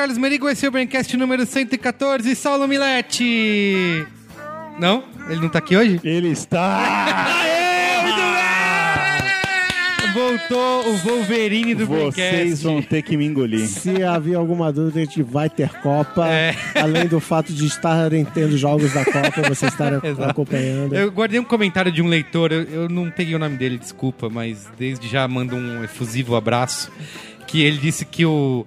Carlos Merigo, esse é o Braincast número 114, Saulo Milete. Não? Ele não tá aqui hoje? Ele está. Voltou o Wolverine do Vocês Braincast. vão ter que me engolir. Se havia alguma dúvida, a gente vai ter Copa. É. Além do fato de estarem tendo jogos da Copa, vocês estarem Exato. acompanhando. Eu guardei um comentário de um leitor, eu, eu não peguei o nome dele, desculpa, mas desde já mando um efusivo abraço. Que ele disse que o,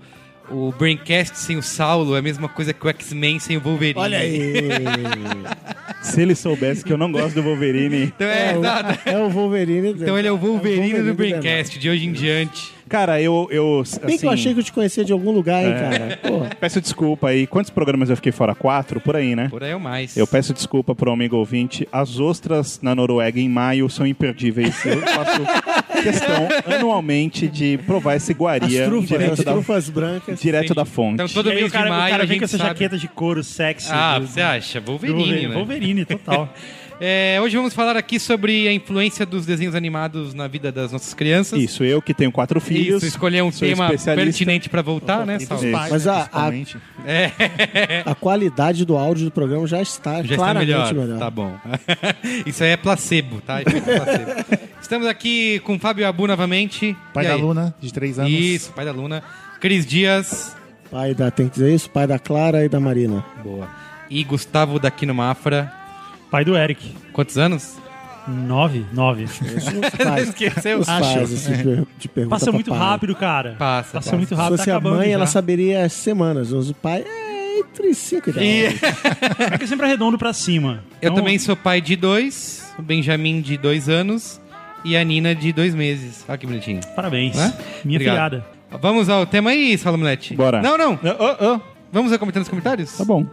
o Braincast sem o Saulo é a mesma coisa que o X-Men sem o Wolverine. Olha aí. Se ele soubesse que eu não gosto do Wolverine. Então é, É, nada. o, é o Wolverine. Então ele é o Wolverine, do do Braincast, de hoje em diante. Cara, eu. eu Bem que eu assim, achei que eu te conhecia de algum lugar, hein, É. cara. Pô, Peço desculpa aí. Quantos programas eu fiquei fora? Quatro? Por aí, né? Por aí é o mais. Eu peço desculpa pro amigo ouvinte. As ostras na Noruega em maio são imperdíveis. Eu faço questão anualmente de provar esse as iguaria trufas, direto, as da, trufas brancas. direto da fonte. Então todo aí mês o cara, de o maio cara a vem com essa sabe... jaqueta de couro sexy. Ah, do- você acha? do Wolverine, Wolverine, né? Wolverine, total. É, hoje vamos falar aqui sobre a influência dos desenhos animados na vida das nossas crianças. Isso, eu que tenho quatro filhos. Isso, escolher um tema pertinente pra voltar, né, Saulo? Mas a- a- principalmente. A qualidade do áudio do programa já está Já está claramente melhor. melhor. Tá bom. Isso aí é placebo, tá? Efeito placebo. Estamos aqui com o Fábio Abu novamente. Pai da? Luna, de 3 anos. Isso, pai da Luna. Cris Dias. Pai da, tem que dizer isso? Pai da Clara e da Marina. Boa. E Gustavo daqui no Mafra. Pai do Eric. Quantos anos? Nove? Nove. Esqueceu? Se faz esse per- de pergunta Passa pra muito pai. rápido, cara. Passa, Passa passa. muito Se rápido. fosse tá a acabando mãe, já. ela saberia as semanas. Mas o pai é entre 5 e 10. E É que é sempre arredondo pra cima. eu Então, também sou pai de dois. O Benjamin de dois anos. E a Nina de dois meses. Olha que bonitinho. Parabéns. Né? Minha Obrigado. filhada. Vamos ao tema aí, Saulo Milete. Bora. Não, não. Vamos a comentar nos comentários? Tá bom.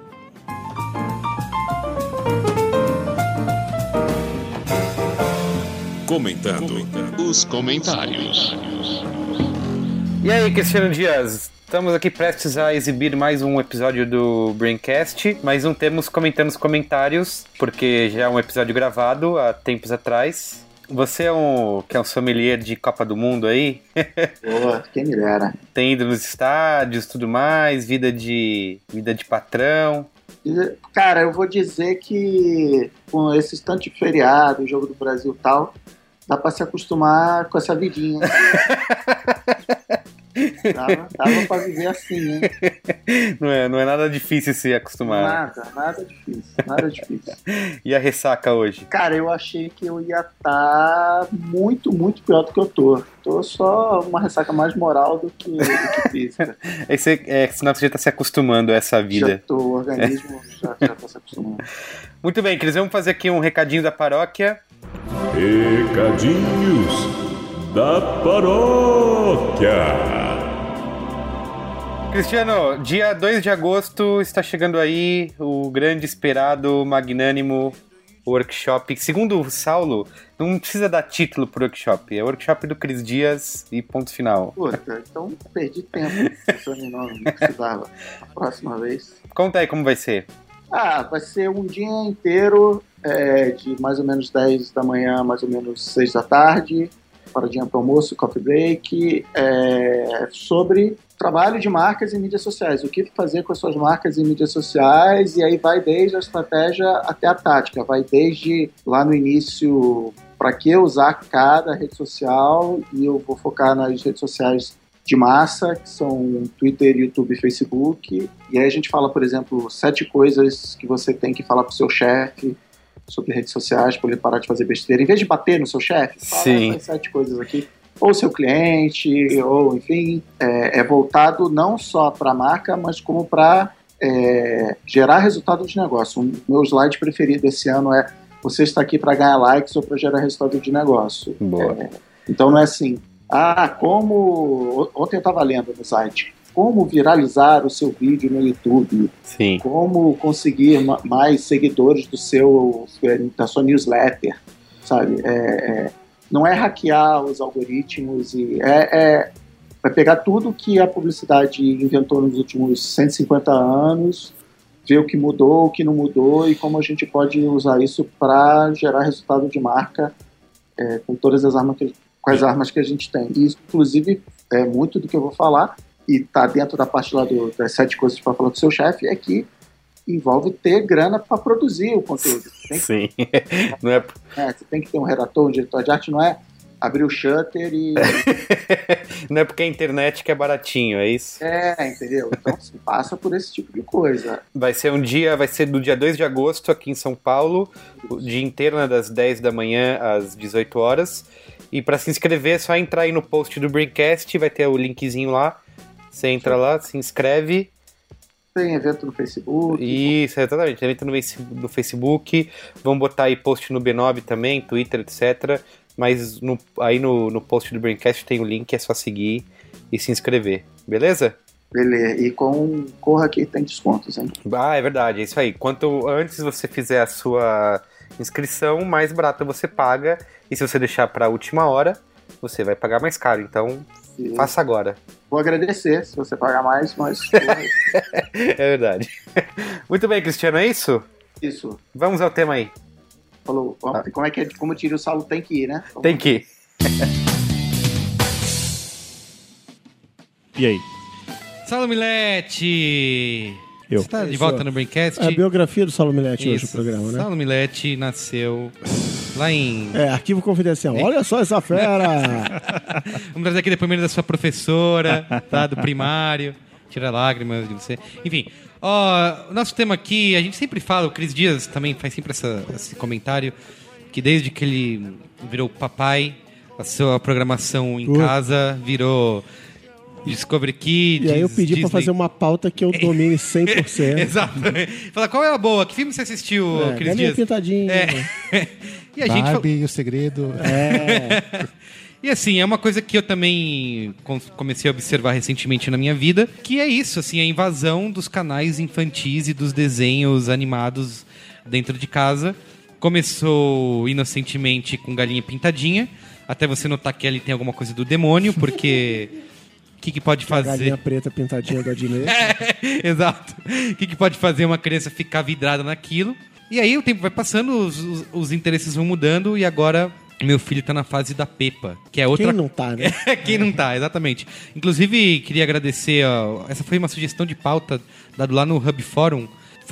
Comentando os comentários. E aí, Cristiano Dias? Estamos aqui prestes a exibir mais um episódio do Braincast, mas não temos comentando os comentários, porque já é um episódio gravado há tempos atrás. Você é um, que é um sommelier de Copa do Mundo aí? Boa, quem me dera. Tem ido nos estádios, tudo mais, vida de vida de patrão. Cara, eu vou dizer que com esse tanto de feriado, jogo do Brasil e tal, dá pra se acostumar com essa vidinha. dava, dava pra viver assim, hein? Não é, não é nada difícil se acostumar. Nada, nada difícil, nada difícil. E a ressaca hoje? Cara, eu achei que eu ia estar muito, muito pior do que eu tô. Tô só uma ressaca mais moral do que, do que física. É, que você, é que senão você já tá se acostumando a essa Já vida. tô, o organismo já, já tá se acostumando. Muito bem, Cris, vamos fazer aqui um recadinho da paróquia. Recadinhos da paróquia. Cristiano, dia 2 de agosto está chegando aí o grande esperado, magnânimo workshop. Segundo o Saulo, não precisa dar título pro workshop. É o workshop do Cris Dias e ponto final. Puta, então perdi tempo nome, não precisava. A próxima vez. Conta aí como vai ser. Ah, vai ser um dia inteiro, é, de mais ou menos 10 da manhã, mais ou menos 6 da tarde, paradinha para almoço, coffee break, é, sobre trabalho de marcas e mídias sociais. O que fazer com as suas marcas e mídias sociais, e aí vai desde a estratégia até a tática, vai desde lá no início para que usar cada rede social, e eu vou focar nas redes sociais de massa, que são Twitter, YouTube e Facebook. E aí a gente fala, por exemplo, sete coisas que você tem que falar pro seu chefe sobre redes sociais, para ele parar de fazer besteira. Em vez de bater no seu chefe, fala essas sete coisas aqui. Ou seu cliente, ou enfim, é, é voltado não só para a marca, mas como para é, gerar resultado de negócio. O meu slide preferido esse ano é você está aqui para ganhar likes ou para gerar resultado de negócio. É, então não é assim, ah, como. Ontem eu estava lendo no site. Como viralizar o seu vídeo no YouTube? Sim. Como conseguir ma- mais seguidores do seu da sua newsletter, sabe? É, é, não é hackear os algoritmos e é, é vai pegar tudo que a publicidade inventou nos últimos 150 anos, ver o que mudou, o que não mudou e como a gente pode usar isso para gerar resultado de marca é, com todas as armas que, com as armas que a gente tem. E inclusive, é muito do que eu vou falar e tá dentro da parte lá do, das sete coisas para falar do seu chefe, é que envolve ter grana para produzir o conteúdo. Tem que, Sim. Não é... é, você tem que ter um redator, um diretor de arte, não é abrir o shutter e. Não é porque a internet que é baratinho, é isso? É, entendeu? Então se passa por esse tipo de coisa. Vai ser um dia, vai ser do dia 2 de agosto aqui em São Paulo, o dia inteiro, né, das 10 da manhã às 18 horas. E para se inscrever é só entrar aí no post do Breakcast, vai ter o linkzinho lá. Você entra lá, se inscreve. Tem evento no Facebook. Isso, exatamente. Tem evento no Face- no Facebook. Vamos botar aí post no B9 também, Twitter, etc. Mas no- aí no, no post do Braincast tem o link, é só seguir e se inscrever. Beleza? Beleza. E com Corra que tem descontos, hein? Ah, é verdade, é isso aí. Quanto antes você fizer a sua inscrição, mais barato você paga. E se você deixar para a última hora, você vai pagar mais caro. Então, E faça agora. Vou agradecer se você pagar mais, mas É verdade. Muito bem, Cristiano, é isso? isso. Vamos ao tema aí. Falou. Vamos- Como é que é? Como tira o salo tem que ir, né? Vamos Tem que ir. E aí? Saulo Milete! Eu. Você tá de volta no Braincast? É a biografia do Saulo Milete hoje, o programa, né? Saulo Milete nasceu lá em... É, arquivo confidencial. Olha só essa fera! Vamos trazer aqui depoimento da sua professora, tá? Do primário. Tira lágrimas de você. Enfim, ó, o nosso tema aqui, a gente sempre fala, o Cris Dias também faz sempre essa- esse comentário, que desde que ele virou papai, a sua programação em Uh. casa virou Discovery Kids. E aí eu pedi Disney. pra fazer uma pauta que eu domine 100%. Exato. Fala, qual é a boa? Que filme você assistiu, É, Cris galinha Dias? pintadinha. É. e a gente Barbie e o segredo. É. E assim, é uma coisa que eu também com- comecei a observar recentemente na minha vida, que é isso, assim, a invasão dos canais infantis e dos desenhos animados dentro de casa. Começou inocentemente com Galinha Pintadinha, até você notar que ali tem alguma coisa do demônio, porque que, que pode A fazer? galinha preta pintadinha do Adnet. Exato. O que, que pode fazer uma criança ficar vidrada naquilo? E aí o tempo vai passando, os, os- os interesses vão mudando e agora meu filho tá na fase da Pepa, que é outra Quem não tá, né? Quem não tá, exatamente. Inclusive, queria agradecer. ó, essa foi uma sugestão de pauta dado lá no Hub Forum.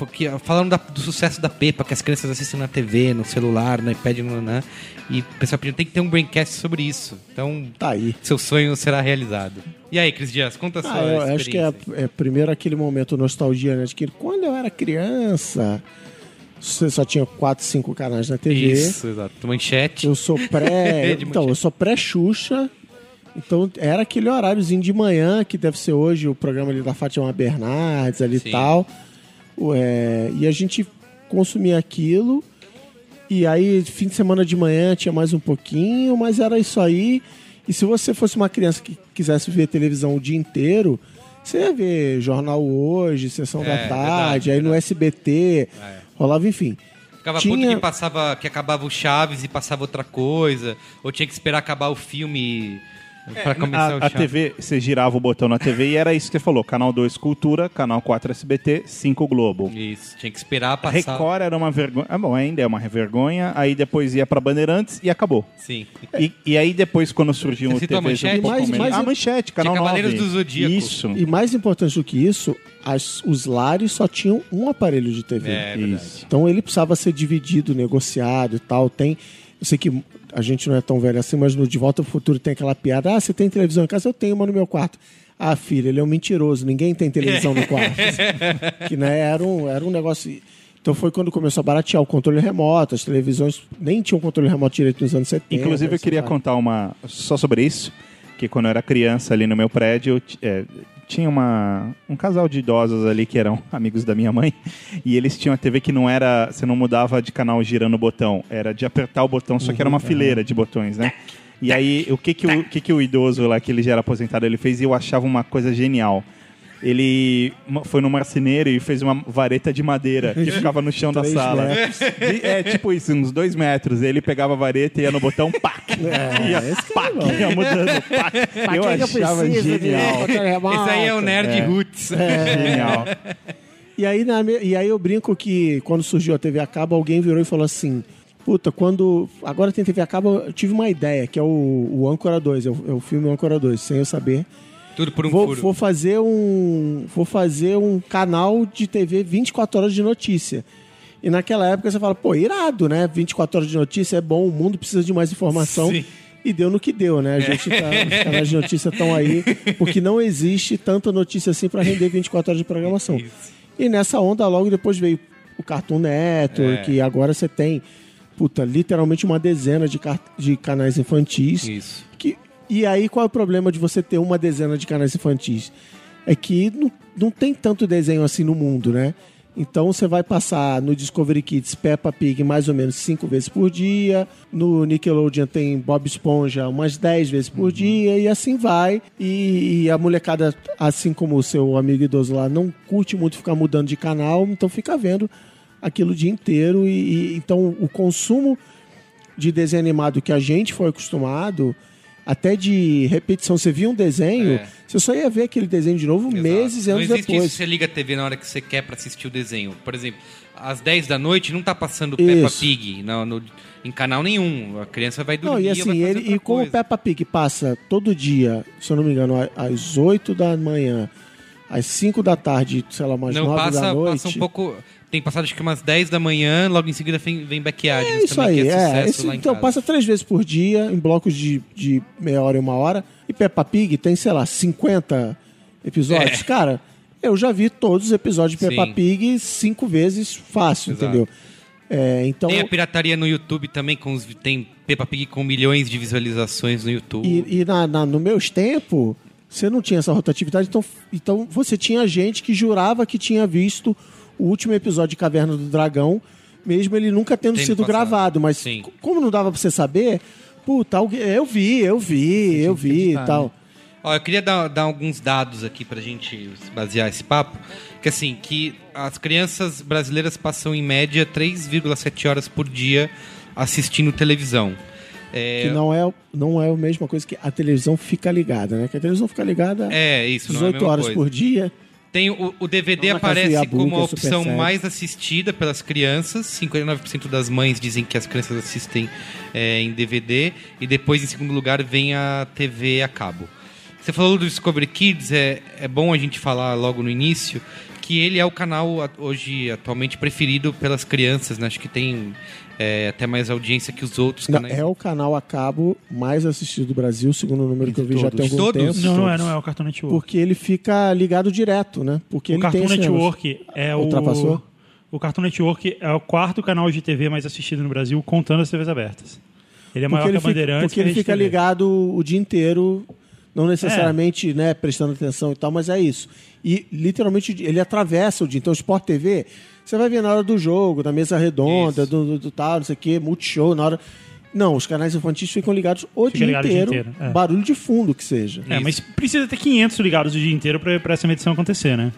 Que, falando da- do sucesso da Pepa, que as crianças assistem na TV, no celular, no iPad, no nanã. E o pessoal pediu, tem que ter um braincast sobre isso. Então, Tá aí. seu sonho será realizado. E aí, Cris Dias, conta a sua Ah, eu acho que é, é primeiro aquele momento nostalgia, né? De que quando eu era criança, você só tinha 4, 5 canais na TV. Isso, exato. Manchete. Eu sou pré. Então, eu sou pré-Xuxa. Então era aquele horáriozinho de manhã, que deve ser hoje o programa ali da Fátima Bernardes ali e tal. Ué, e a gente consumia aquilo. E aí, fim de semana de manhã tinha mais um pouquinho, mas era isso aí. E se você fosse uma criança que quisesse ver televisão o dia inteiro, você ia ver Jornal Hoje, Sessão É, da Tarde, verdade, aí no SBT, É. rolava, enfim. Ficava Tinha- puto que passava, que acabava o Chaves e passava outra coisa, ou tinha que esperar acabar o filme pra começar o A, a. TV, você girava o botão na TV e era isso que você falou. Canal 2 Cultura, Canal 4 SBT, 5 Globo. Isso, tinha que esperar A passar. Record era uma vergonha. Ah, bom, ainda é uma vergonha. Aí depois ia pra Bandeirantes e acabou. Sim. E, e aí depois, quando surgiu Você o citou a TV Manchete? Mais- mais- a Manchete, Canal Cavaleiros 9. do Zodíaco. Isso. E mais importante do que isso, as- os lares só tinham um aparelho de TV. É. Isso. Então ele precisava ser dividido, negociado e tal. Tem. Eu sei que a gente não é tão velho assim, mas no De Volta ao Futuro tem aquela piada: ah, você tem televisão em casa? Eu tenho uma no meu quarto. Ah, filho, ele é um mentiroso, ninguém tem televisão no quarto. que né, era, um, era um negócio. Então foi quando começou a baratear o controle remoto, as televisões nem tinham controle remoto direito nos anos 70. Inclusive, eu queria contar uma só sobre isso. Que quando eu era criança ali no meu prédio, é, tinha uma, um casal de idosos ali que eram amigos da minha mãe. E eles tinham a TV que não era. Você não mudava de canal girando o botão, era de apertar o botão, só que era uma fileira de botões, né? E aí, o que que o, o que que o idoso lá, que ele já era aposentado, ele fez e eu achava uma coisa genial. Ele foi no marceneiro e fez uma vareta de madeira que ficava no chão da sala. De- é tipo isso, uns dois metros. Ele pegava a vareta e ia no botão, pá! É, ia, que pá, é ia mudando, pá. Eu que eu achava de genial. Esse aí é o Nerd É. Roots. Genial. E aí, na e aí eu brinco que quando surgiu a TV a cabo, alguém virou e falou assim: Puta, quando. Agora tem TV a cabo, eu tive uma ideia, que é o, o Âncora 2, é o, é o filme Âncora 2, sem eu saber. Tudo por um vou, furo. vou fazer um vou fazer um canal de TV 24 horas de notícia. E naquela época você fala, pô, irado, né? 24 horas de notícia é bom, o mundo precisa de mais informação. Sim. E deu no que deu, né? A gente tá, os canais de notícia estão aí, porque não existe tanta notícia assim para render 24 horas de programação. Isso. E nessa onda, logo depois veio o Cartoon Network, É. e agora você tem, puta, literalmente uma dezena de, de canais infantis. Isso. Que, e aí, qual é o problema de você ter uma dezena de canais infantis? É que não, não tem tanto desenho assim no mundo, né? Então você vai passar no Discovery Kids Peppa Pig mais ou menos cinco vezes por dia. No Nickelodeon tem Bob Esponja umas 10 vezes por dia e assim vai. E, e a molecada, assim como o seu amigo idoso lá, não curte muito ficar mudando de canal, então fica vendo aquilo o dia inteiro. E, e- então o consumo de desenho animado que a gente foi acostumado, até de repetição, você via um desenho, É. você só ia ver aquele desenho de novo meses e não anos existe depois. isso, você liga a TV na hora que você quer pra assistir o desenho. Por exemplo, às 10 da noite não tá passando Peppa Isso. Pig no, no- em canal nenhum. A criança vai dormir Não, e assim, ele, e como o. Peppa Pig passa todo dia, se eu não me engano, às 8 da manhã, às 5 da tarde, sei lá, umas Não, 9 passa, da noite. passa um pouco... Tem passado acho que umas 10 da manhã, logo em seguida vem, vem Backyard. É isso também, aí, é, é. sucesso Esse- lá em então passa três vezes por dia, em blocos de, de meia hora e uma hora. E Peppa Pig tem, sei lá, 50 episódios. É. Cara, eu já vi todos os episódios de Peppa Sim. Pig cinco vezes fácil, Exato. entendeu? É, então, Tem a pirataria no YouTube também, com os, tem Peppa Pig com milhões de visualizações no YouTube. E, e na, na- no meus tempos, você não tinha essa rotatividade, então, então você tinha gente que jurava que tinha visto o último episódio de Caverna do Dragão, mesmo ele nunca tendo sido passado. gravado. Mas Sim. como não dava pra você saber, puta, eu vi, eu vi, eu vi e tal. né? Ó, eu queria dar, dar alguns dados aqui pra gente basear esse papo. Que assim, que as crianças brasileiras passam em média 3,7 horas por dia assistindo televisão. É, Que não é, não é a mesma coisa que a televisão fica ligada, né? Que a televisão fica ligada é isso, não é a 18 mesma horas coisa. por dia. Tem o, o DVD Não do aparece como a é opção mais assistida pelas crianças. 59% das mães dizem que as crianças assistem é, em DVD. E depois, em segundo lugar, vem a TV a cabo. Você falou do Discovery Kids, é, é bom a gente falar logo no início que ele é o canal hoje atualmente preferido pelas crianças, né? Acho que tem é, até mais audiência que os outros Não, canais. é o canal a cabo mais assistido do Brasil, segundo o número que eu vi já tem algum Todos? tempo. Não, não é, não é o Cartoon Network. Porque ele fica ligado direto, né? Porque o ele Cartoon tem. Network é o. Ultrapassou? O Cartoon Network é o quarto canal de TV mais assistido no Brasil, contando as TVs abertas. Ele é maior Porque que ele a fica, Bandeirantes. porque ele fica TV. ligado o dia inteiro, não necessariamente né, prestando atenção e tal, mas é isso. E literalmente ele atravessa o dia. Então, o Sport TV, você vai ver na hora do jogo, na mesa redonda, Isso. do, do, do tal, não sei o quê, multishow, na hora. Não, os canais infantis ficam ligados o, Fica dia, ligado o dia inteiro, inteiro, é. barulho de fundo que seja. É, mas precisa ter 500 ligados o dia inteiro pra, pra essa medição acontecer, né?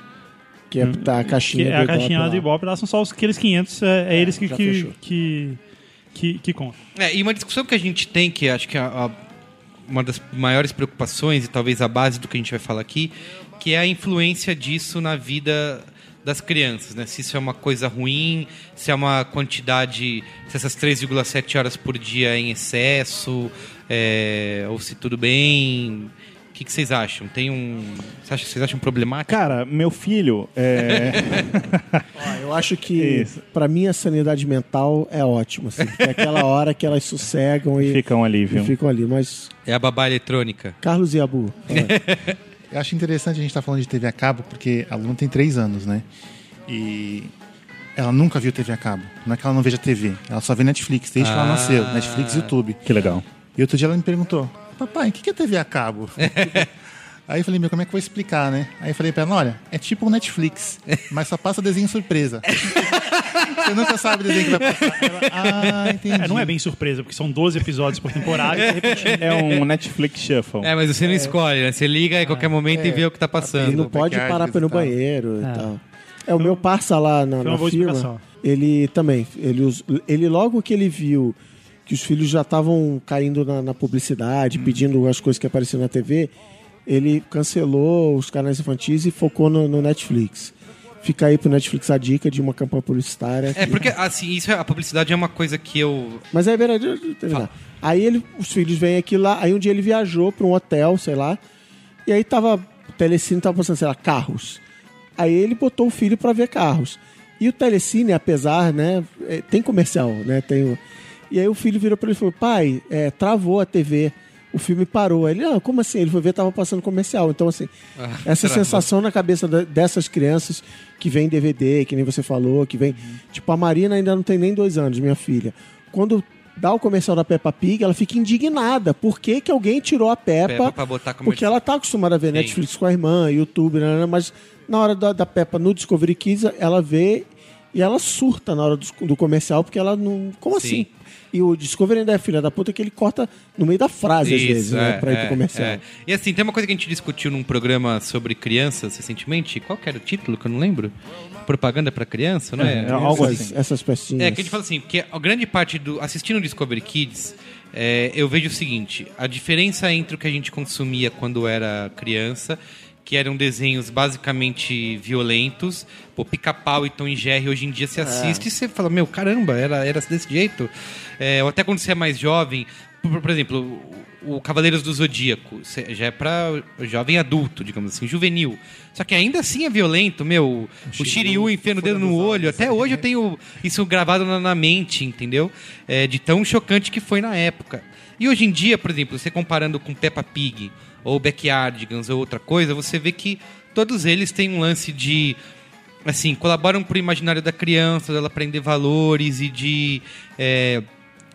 Que é tá, a Que caixinha é a do Ibope caixinha lá. do Ibope, lá são só os- aqueles 500, é, é eles que, que, que, que, que contam. É, e uma discussão que a gente tem, que acho que é a- a- uma das maiores preocupações e talvez a base do que a gente vai falar aqui, que é a influência disso na vida das crianças, né? Se isso é uma coisa ruim, se é uma quantidade, se essas 3,7 horas por dia é em excesso, é, ou se tudo bem. O que, que vocês acham? Tem um. Vocês acham, vocês acham problemático? Cara, meu filho é. Ó, eu acho que, Isso. pra mim, a sanidade mental é ótima. Assim, é aquela hora que elas sossegam e, Fica um e alívio. ficam ali. Mas, É a babá eletrônica. Carlos e Abu. Eu acho interessante a gente estar falando de TV a cabo, porque a Luna tem três anos, né? E ela nunca viu TV a cabo. Não é que ela não veja TV, ela só vê Netflix, desde que ela Ah. nasceu. Netflix e YouTube. Que legal. E outro dia ela me perguntou, papai, o que é TV a cabo? Aí eu falei, meu, como é que eu vou explicar, né? Aí eu falei pra ela, olha, é tipo um Netflix, mas só passa desenho surpresa. Você nunca sabe o desenho que vai passar. Ela, ah, entendi. É, não é bem surpresa, porque são 12 episódios por temporada e repetindo. É um Netflix Shuffle. É, mas você não escolhe, né? Você liga a qualquer momento e vê o que tá e passando. não pode parar e tal. banheiro e tal. É, o meu parça lá na, na firma, explicação. ele também, ele, ele logo que ele viu que os filhos já estavam caindo na, na publicidade, Hum. pedindo as coisas que apareciam na TV, ele cancelou os canais infantis e focou no, no Netflix. Fica aí pro Netflix a dica de uma campanha publicitária. É, que- porque, assim, isso é, a publicidade é uma coisa que eu. Mas aí, verdade, terminar. Aí ele, os filhos vêm aqui lá, aí um dia ele viajou para um hotel, sei lá, e aí tava o Telecine tava passando, sei lá, carros. Aí ele botou o filho pra ver carros. E o Telecine, apesar, né, é, tem comercial, né, tem o... E aí o filho virou pra ele e falou, pai, é, travou a TV, o filme parou. Aí Ele, ah, como assim? Ele foi ver, tava passando comercial. Então, assim, Ah, essa travou. sensação na cabeça dessas crianças que vem DVD, que nem você falou, que vem... Tipo, a Marina ainda não tem nem dois anos, minha filha. Quando dá o comercial da Peppa Pig, ela fica indignada. Por que, que alguém tirou a Peppa? Peppa porque ela tá acostumada a ver Sim. Netflix com a irmã, YouTube, mas na hora da, da Peppa no Discovery Kids, ela vê e ela surta na hora do, do comercial, porque ela não... Como Sim. assim? E o Discovery ainda é filha da puta que ele corta no meio da frase, às Isso, vezes, né? é, Pra ir é, pro comercial. é. E assim, tem uma coisa que a gente discutiu num programa sobre crianças recentemente. Qual que era o título que eu não lembro? Propaganda pra criança, não é? É, algo essas, assim. essas pecinhas. É, que a gente fala assim, porque a grande parte do. Assistindo o Discovery Kids, é, eu vejo o seguinte: a diferença entre o que a gente consumia quando era criança, que eram desenhos basicamente violentos, pô, pica-pau e Tom e Jerry, hoje em dia você assiste e você fala, meu, caramba, era, era desse jeito. É, ou até quando você é mais jovem, por, por exemplo, o, o Cavaleiros do Zodíaco, já é pra jovem adulto, digamos assim, juvenil. Só que ainda assim é violento, meu. O Shiryu enfiando o dedo no olho. Até hoje eu tenho isso gravado na, na mente, entendeu? É, de tão chocante que foi na época. E hoje em dia, por exemplo, você comparando com Peppa Pig ou Backyardigans ou outra coisa, você vê que todos eles têm um lance de assim, colaboram pro imaginário da criança, dela aprender valores e de é,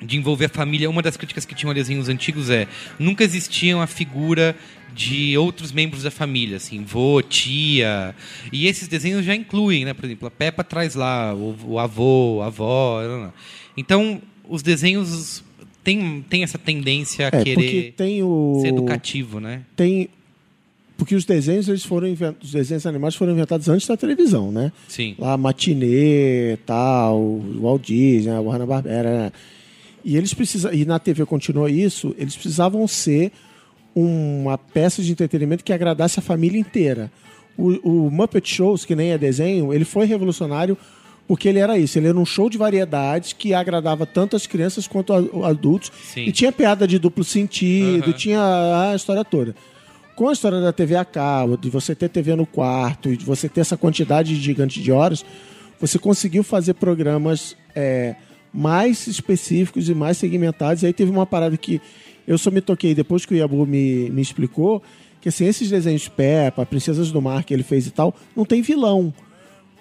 de envolver a família. Uma das críticas que tinham a desenhos antigos é nunca existia a figura de outros membros da família, assim, vô, tia. E esses desenhos já incluem, né? Por exemplo, a Peppa traz lá o, o avô, a avó. não, não. Então, os desenhos têm, têm essa tendência a É, querer tem o... ser educativo, né? Tem... Porque os desenhos, eles foram invent... os desenhos animados foram inventados antes da televisão, né? Sim. Lá, Matinê, tal, Walt Disney, a Hanna-Barbera, né? E eles precisam, e na TV continuou isso, eles precisavam ser uma peça de entretenimento que agradasse a família inteira. O, o Muppet Shows, que nem é desenho, ele foi revolucionário porque ele era isso, ele era um show de variedades que agradava tanto as crianças quanto a- adultos Sim. e tinha piada de duplo sentido, Aham. tinha a história toda. Com a história da TV a cabo, de você ter TV no quarto e de você ter essa quantidade gigante de horas, você conseguiu fazer programas é, mais específicos e mais segmentados. E aí teve uma parada que eu só me toquei depois que o Yabu me, me explicou, que assim, esses desenhos Peppa, Princesas do Mar que ele fez e tal, não tem vilão.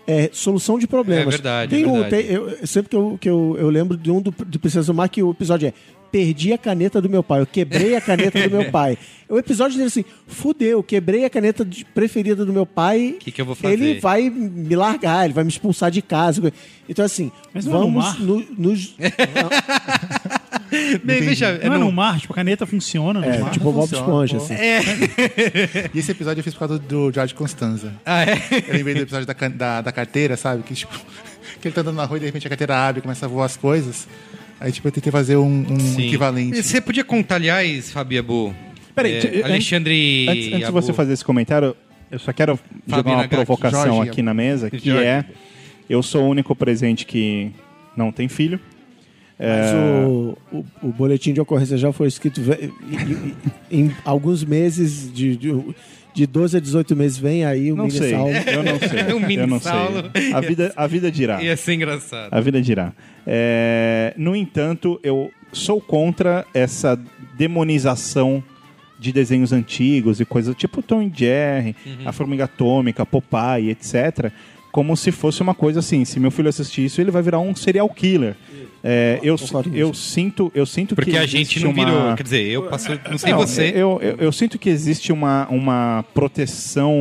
É solução de problemas. É verdade, Tem é um- verdade. tem- eu- sempre que, eu, que eu, eu lembro de um do, do Princesa do Mar que o episódio é Perdi a caneta do meu pai, eu quebrei a caneta do meu pai. O episódio dele assim, fudeu, quebrei a caneta preferida do meu pai. Que que eu vou fazer? Ele vai me largar, ele vai me expulsar de casa. Então, assim, Mas não é no vamos mar? no- nos. Bem, veja, é Não é no- no mar, tipo, a caneta funciona no É, mar. tipo Bob Esponja, assim. E esse episódio eu fiz por causa do George Constanza. Ah, é? Eu lembrei do episódio da, da, da carteira, sabe? Que, tipo, que ele tá andando na rua e de repente a carteira abre e começa a voar as coisas. Aí, tipo, eu tentei fazer um, um equivalente. Você podia contar, aliás, Fábio Abu? Peraí, é, Alexandre. Antes, antes de você fazer esse comentário, eu só quero jogar Fabio uma provocação Jorge. aqui na mesa, que Jorge. é... Eu sou o único presente que não tem filho. Mas o, o, o boletim de ocorrência já foi escrito em, em- em alguns meses, de, de, de 12 a 18 meses, vem aí o Não mini sei, Saulo. eu não sei. Um mini eu não Saulo. sei. A vida, a vida dirá. Ia ser engraçado. A vida dirá. É, no entanto, eu sou contra essa demonização de desenhos antigos e coisas tipo Tom e Jerry, Uhum. a Formiga Atômica, Popeye, etc. Como se fosse uma coisa assim, se meu filho assistir isso, ele vai virar um serial killer. É, eu, eu sinto, eu sinto Porque que a gente não uma... virou. Quer dizer, eu passo. Não sei Não, você. Eu, eu, eu sinto que existe uma, uma proteção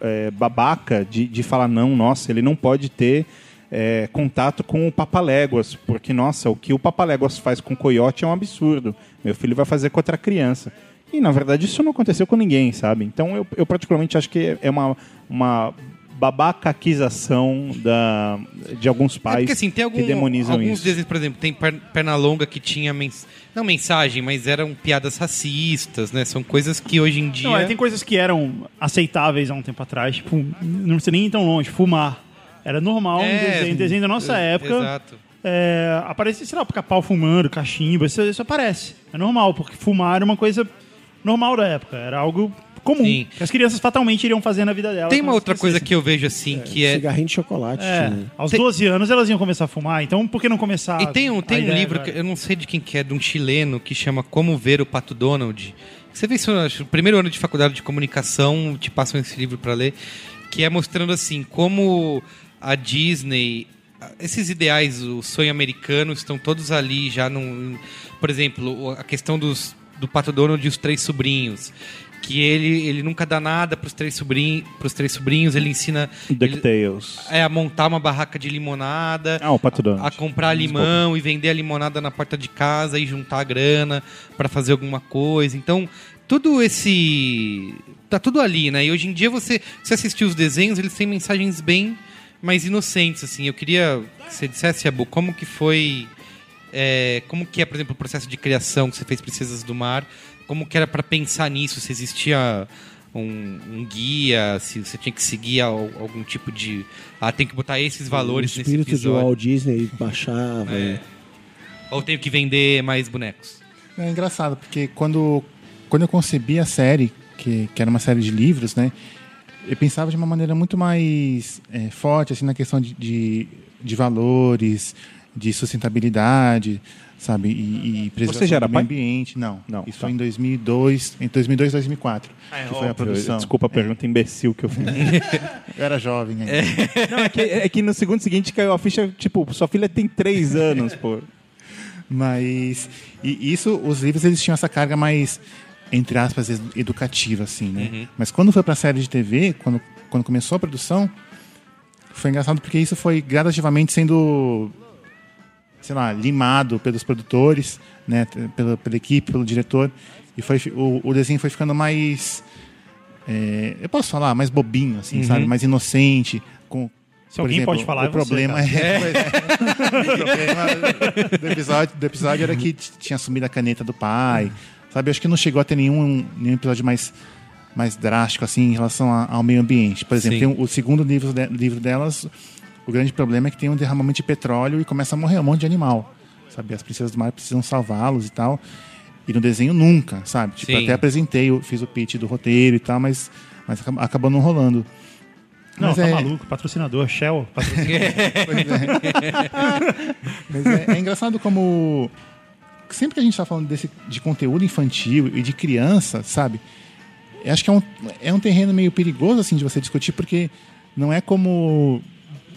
é, babaca de, de falar, não, nossa, ele não pode ter é, contato com o Papaléguas, porque, nossa, o que o Papaléguas faz com o coiote é um absurdo. Meu filho vai fazer com outra criança. E, na verdade, isso não aconteceu com ninguém, sabe? Então, eu, eu particularmente acho que é uma, uma babacaquização da, de alguns É pais porque assim, tem algum, que demonizam alguns isso. desenhos, por exemplo, tem per- Pernalonga que tinha mens... não mensagem, mas eram piadas racistas, né? São coisas que hoje em dia. Não, é, tem coisas que eram aceitáveis há um tempo atrás, tipo, não precisa nem ir tão longe, fumar. Era normal um É, desenho, desenho da nossa ex- época. Exato. É, aparece, sei lá, pica-pau fumando, cachimbo, isso, isso aparece. É normal, porque fumar era uma coisa normal da época. Era algo comum. Sim. Que as crianças fatalmente iriam fazer na vida delas. Tem uma outra coisa que eu vejo assim, que é. Cigarrinho de chocolate. É, aos Tem- 12 anos elas iam começar a fumar, então por que não começar? E tem um, tem um ideia livro, que eu não sei de quem que é, de um chileno, que chama Como Ver o Pato Donald. Você vê isso no primeiro ano de faculdade de comunicação, te passam esse livro para ler, que é mostrando assim, como a Disney, esses ideais, o sonho americano, estão todos ali já num... Por exemplo, a questão dos, do Pato Donald e os três sobrinhos. Que ele, ele nunca dá nada para os três, sobrinhos, pros três sobrinhos, ele ensina ele, DuckTales. é, a montar uma barraca de limonada, Ah, o Pato Donald. a comprar limão e vender a limonada na porta de casa e juntar a grana para fazer alguma coisa. Então, tudo esse tá tudo ali, né? E hoje em dia você se assistir os desenhos, eles têm mensagens bem mais inocentes assim. Eu queria que você dissesse, Abu, como que foi é, como que é, por exemplo, o processo de criação que você fez Princesas do Mar? Como que era para pensar nisso? Se existia um, um guia, se você tinha que seguir al- algum tipo de ah, tem que botar esses valores o nesse espírito de episódio. Walt Disney baixava. É. Ou tenho que vender mais bonecos? É engraçado, porque quando, quando eu concebi a série, que, que era uma série de livros, né? Eu pensava de uma maneira muito mais é, forte, assim, na questão de, de, de valores, de sustentabilidade, sabe? E, e preservação já era do meio pai? ambiente. Não, Não, Isso tá. foi em 2002, em 2002, 2004, É, que foi a Eu- produção. Desculpa a pergunta imbecil que eu fiz. Eu era jovem ainda. Não, é, que, é que no segundo seguinte caiu a ficha, tipo, sua filha tem três anos, pô. Mas e isso, os livros eles tinham essa carga mais entre aspas edu- educativa assim, né? Mas quando foi para série de TV, quando quando começou a produção, foi engraçado porque isso foi gradativamente sendo sei lá, limado pelos produtores, né, pela, pela equipe, pelo diretor, e foi o, o desenho foi ficando mais é, eu posso falar, mais bobinho assim, sabe, mais inocente, com Se por alguém exemplo, pode falar, o é problema é, é. o problema do episódio, do episódio era que tinha sumido a caneta do pai. Sabe, eu acho que não chegou a ter nenhum, nenhum episódio mais, mais drástico assim em relação a- ao meio ambiente. Por exemplo, o segundo livro, de- livro delas, o grande problema é que tem um derramamento de petróleo e começa a morrer um monte de animal. Sabe, as princesas do mar precisam salvá-los e tal. E no desenho nunca, sabe? Tipo, Sim. até apresentei, eu fiz o pitch do roteiro e tal, mas, mas acab- acabou não rolando. Não, Mas tá é- maluco. Patrocinador, Shell. patrocinador. Mas é, é engraçado como sempre que a gente está falando desse, de conteúdo infantil e de criança, sabe? Eu acho que é um, é um terreno meio perigoso assim de você discutir, porque não é como,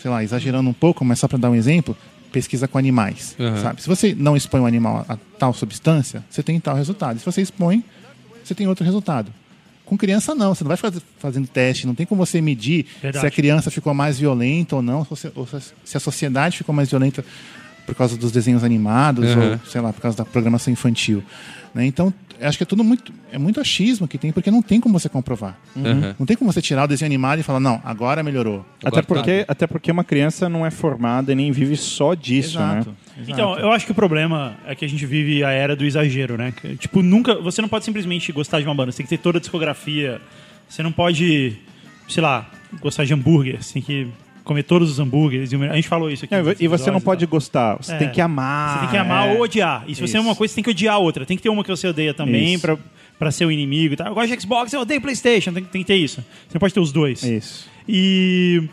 sei lá, exagerando um pouco, mas só para dar um exemplo, pesquisa com animais, Uhum. sabe? Se você não expõe o animal a tal substância, você tem tal resultado. Se você expõe, você tem outro resultado. Com criança, não. Você não vai fazer, fazendo teste. Não tem como você medir Verdade. se a criança ficou mais violenta ou não, ou se a sociedade ficou mais violenta por causa dos desenhos animados Uhum. ou, sei lá, por causa da programação infantil. Né? Então, eu acho que é tudo muito, é muito achismo que tem, porque não tem como você comprovar. Uhum. Não tem como você tirar o desenho animado e falar, não, agora melhorou. Até Agora porque, até porque uma criança não é formada e nem vive só disso, Exato. né? exato. Então, eu acho que o problema é que a gente vive a era do exagero, né? Que, Tipo, nunca. Você não pode simplesmente gostar de uma banda, você tem que ter toda a discografia. Você não pode, sei lá, gostar de hambúrguer. Você tem que comer todos os hambúrgueres. A gente falou isso aqui. É, e você não pode gostar, você É. tem que amar. Você tem que amar é. ou odiar. E se você Isso. ama uma coisa, você tem que odiar a outra. Tem que ter uma que você odeia também Isso. pra, ser o inimigo e tal. Eu gosto de Xbox, eu odeio PlayStation. Tem, tem que ter isso. Você não pode ter os dois. Isso. E.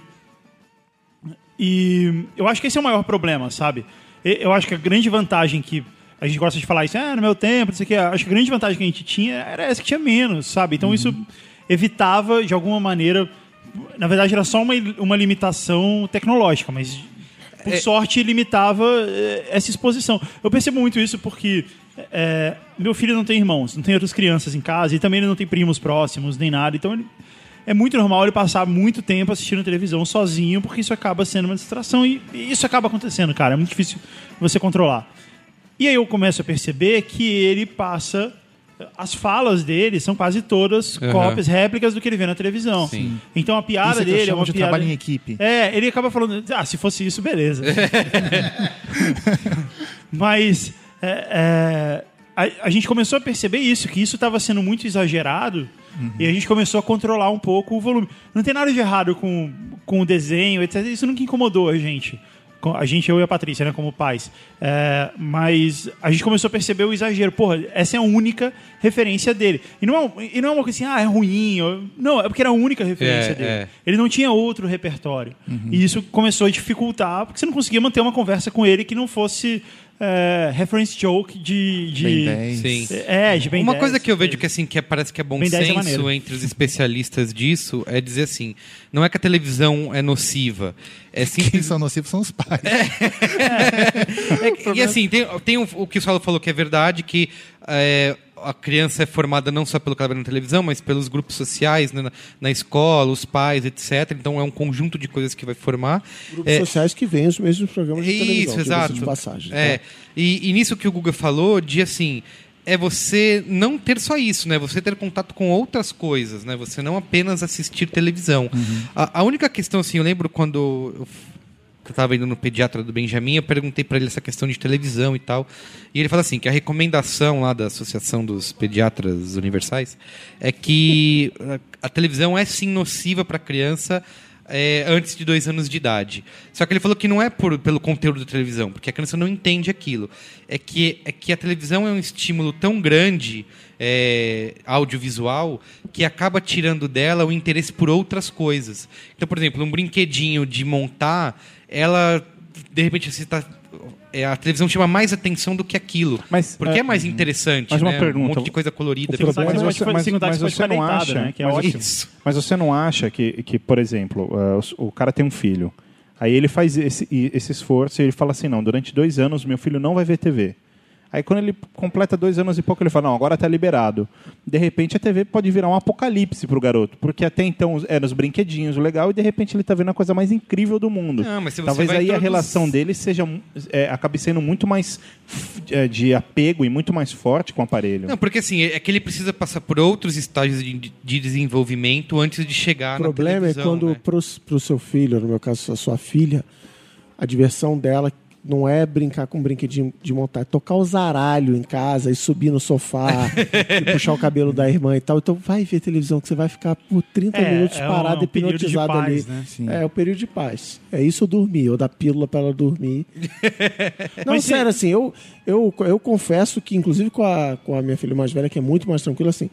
E eu acho que esse é o maior problema, sabe? Eu acho que a grande vantagem que. A gente gosta de falar isso, ah, no meu tempo, não sei o que. Acho que a grande vantagem que a gente tinha era essa que tinha menos, sabe? Então isso evitava, de alguma maneira. Na verdade, era só uma, uma limitação tecnológica, mas por sorte limitava eh, essa exposição. Eu percebo muito isso porque eh, meu filho não tem irmãos, não tem outras crianças em casa e também ele não tem primos próximos nem nada. Então ele, é muito normal ele passar muito tempo assistindo televisão sozinho porque isso acaba sendo uma distração e, e isso acaba acontecendo, cara. É muito difícil você controlar. E aí eu começo a perceber que ele passa. As falas dele são quase todas Uhum. cópias, réplicas do que ele vê na televisão. Sim. Então a piada Isso é que eu dele é uma de piada. trabalho em equipe. É, ele acaba falando, ah, se fosse isso, beleza. Mas é, é, a, a gente começou a perceber isso, que isso estava sendo muito exagerado e a gente começou a controlar um pouco o volume. Não tem nada de errado com, com o desenho, etc. Isso nunca incomodou a gente. A gente, eu e a Patrícia, né, como pais. É, mas a gente começou a perceber o exagero. Porra, essa é a única referência dele. E não é, e não é uma coisa assim, ah, é ruim. ou- Não, é porque era a única referência É, dele. é. Ele não tinha outro repertório. E isso começou a dificultar, porque você não conseguia manter uma conversa com ele que não fosse é, reference joke de. de Ben 10. Sim. É, de Ben Uma 10, coisa que eu vejo dele. que assim que é- parece que é bom Ben 10 é senso maneiro. entre os especialistas disso é dizer assim, não é que a televisão é nociva, é Quem simples são nocivos são os pais. É que- e assim, tem, tem o, o que o Saulo falou que é verdade, que é, a criança é formada não só pelo que ela vê na televisão, mas pelos grupos sociais, né, na, na escola, os pais, etc. Então é um conjunto de coisas que vai formar. Grupos É, sociais que veem os mesmos programas de televisão. isso, exato. De passagem, é. tá? E, e nisso que o Guga falou, de assim, é você não ter só isso, né? Você ter contato com outras coisas, né? Você não apenas assistir televisão. A, a única questão, assim, eu lembro quando eu eu estava indo no pediatra do Benjamin, eu perguntei para ele essa questão de televisão e tal. E ele fala assim, que a recomendação lá da Associação dos Pediatras Universais é que a, a televisão é sim nociva para a criança é, antes de dois anos de idade. Só que ele falou que não é por, pelo conteúdo da televisão, porque a criança não entende aquilo. É que, é que a televisão é um estímulo tão grande, é, audiovisual, que acaba tirando dela o interesse por outras coisas. Então, por exemplo, um brinquedinho de montar, ela, de repente, você tá, é, a televisão chama mais atenção do que aquilo. Mas, porque é, é, mais interessante, mas uma né? pergunta, um monte de coisa colorida. Mas é mas- mas se pode você não acha- né? Que é mas ótimo. Isso. Mas você não acha que, que por exemplo, uh, o cara tem um filho, aí ele faz esse, esse esforço e ele fala assim, não, durante dois anos meu filho não vai ver TV. Aí quando ele completa dois anos e pouco, ele fala, não, agora está liberado. De repente a TV pode virar um apocalipse pro garoto, porque até então eram os brinquedinhos, o legal, e de repente ele está vendo a coisa mais incrível do mundo. Não, mas se você Talvez vai aí a relação dele seja, é, acabe sendo muito mais é, de apego e muito mais forte com o aparelho. Não, porque assim, é que ele precisa passar por outros estágios de, de desenvolvimento antes de chegar O problema é quando né? pro, pro seu filho, no meu caso, a sua filha, a diversão dela não é brincar com um brinquedinho de montar, é tocar o zaralho em casa e subir no sofá e puxar o cabelo da irmã e tal. Então vai ver televisão que você vai ficar por 30 É, minutos é parado um hipnotizado paz, ali. né? É o período de paz. É isso eu dormir, eu dar pílula para ela dormir. Não, Mas se- sério, assim, eu, eu, eu confesso que, inclusive com a, com a minha filha mais velha, que é muito mais tranquila, assim,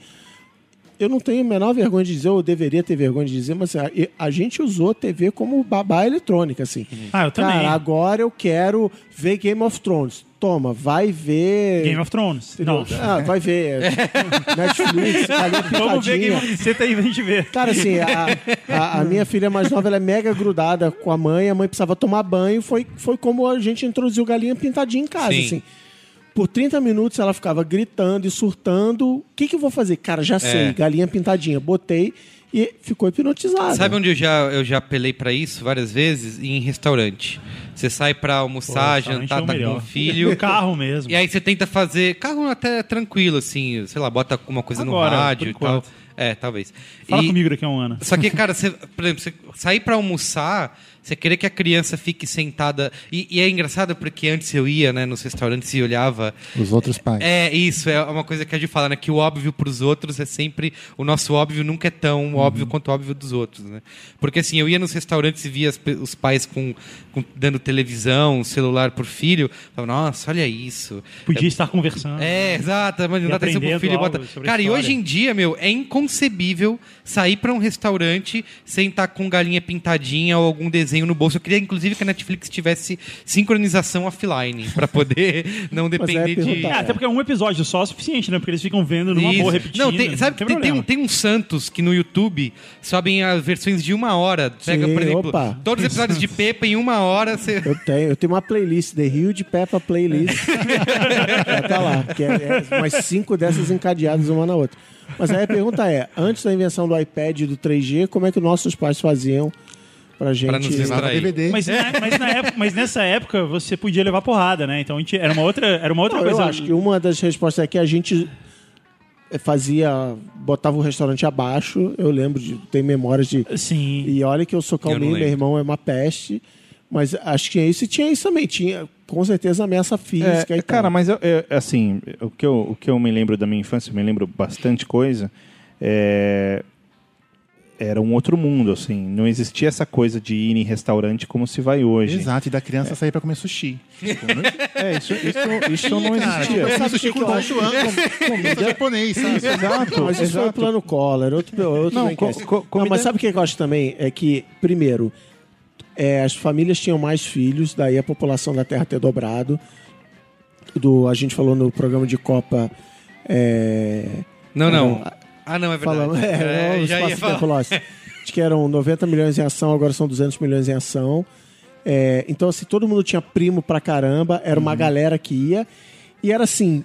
eu não tenho a menor vergonha de dizer, ou eu deveria ter vergonha de dizer, mas assim, a, a gente usou TV como babá eletrônica, assim. Ah, eu também. Cara, agora eu quero ver Game of Thrones. Toma, vai ver. Game of Thrones. Não. Ah, vai ver. Netflix, galinha Vamos ver Game of Você tem pra gente ver. Cara, assim, a, a- a minha filha mais nova ela é mega grudada com a mãe, a mãe precisava tomar banho, foi, foi como a gente introduziu galinha pintadinha em casa, Sim. assim. Por 30 minutos ela ficava gritando e surtando. O que, que eu vou fazer? Cara, já sei, galinha pintadinha. Botei e ficou hipnotizada. Sabe onde eu já, eu já apelei pra isso várias vezes? Em restaurante. Você sai pra almoçar, Pô, jantar, é o tá com o filho. Carro mesmo. E aí você tenta fazer. Carro até tranquilo, assim, sei lá, bota alguma coisa Agora, no rádio e tal. É, talvez. Fala E- comigo daqui a um ano. Só que, cara, você, por exemplo, você sair pra almoçar, você querer que a criança fique sentada. E, e é engraçado porque antes eu ia, né, nos restaurantes e olhava. Os outros pais. É, isso, é uma coisa que a gente fala, né? Que o óbvio pros outros é sempre. O nosso óbvio nunca é tão óbvio quanto o óbvio dos outros, né? Porque assim, eu ia nos restaurantes e via as os pais com, com- dando televisão, celular pro filho. Falava, nossa, olha isso. Podia estar conversando. É, exato, mas não E dá atenção pro filho e bota. Cara, e hoje em dia, meu, é inconcebível sair pra um restaurante sem estar com galinha pintadinha ou algum desenho no bolso. Eu queria, inclusive, que a Netflix tivesse sincronização offline pra poder não a depender de. É, até porque é um episódio só é o suficiente, né? Porque eles ficam vendo numa Isso. boa repetindo. Não, tem, sabe que tem, tem, um, tem uns santos que no YouTube sobem as versões de uma hora. Pega, Sim, por exemplo, opa. todos os episódios de Pepa em uma hora. Você... Eu tenho, eu tenho uma playlist, The Rio de Peppa Playlist. Já tá lá, que é, é umas cinco dessas encadeadas uma na outra. Mas aí a pergunta é, antes da invenção do iPad e do 3G, como é que nossos pais faziam pra gente... Pra nos distrair. DVD. Mas, na- mas, na época- mas nessa época você podia levar porrada, né? Então a gente, era uma outra, era uma outra Não, coisa. eu acho que uma das respostas é que a gente fazia, botava o restaurante abaixo, eu lembro de, tem memórias de... Sim. E olha que eu sou Eu calminho, meu irmão é uma peste, mas acho que tinha isso e tinha isso também, tinha com certeza ameaça física É, e tal. cara, mas eu, eu- assim, o que, eu, o que eu me lembro da minha infância, eu me lembro bastante coisa. é, era um outro mundo, assim. Não existia essa coisa de ir em restaurante como se vai hoje. Exato, e da criança sair pra comer sushi. Tipo, não É, isso, isso, isso não Cara, existia. eu Sabe sushi com Don? Juan, com- comida japonês, sabe? Exato, Mas isso foi o plano Collor, outro, outro Não, co- co- Não, comida- mas sabe o que eu acho também? É que, primeiro, é, as famílias tinham mais filhos, daí a população da Terra ter dobrado. Do, a gente falou no programa de Copa. É, Não, não. Ah, não, é verdade. falando, é, É, no já ia falar. Acho que eram 90 milhões em ação, agora são 200 milhões em ação. É, então, assim, todo mundo tinha primo pra caramba, era Uhum. uma galera que ia. E era assim: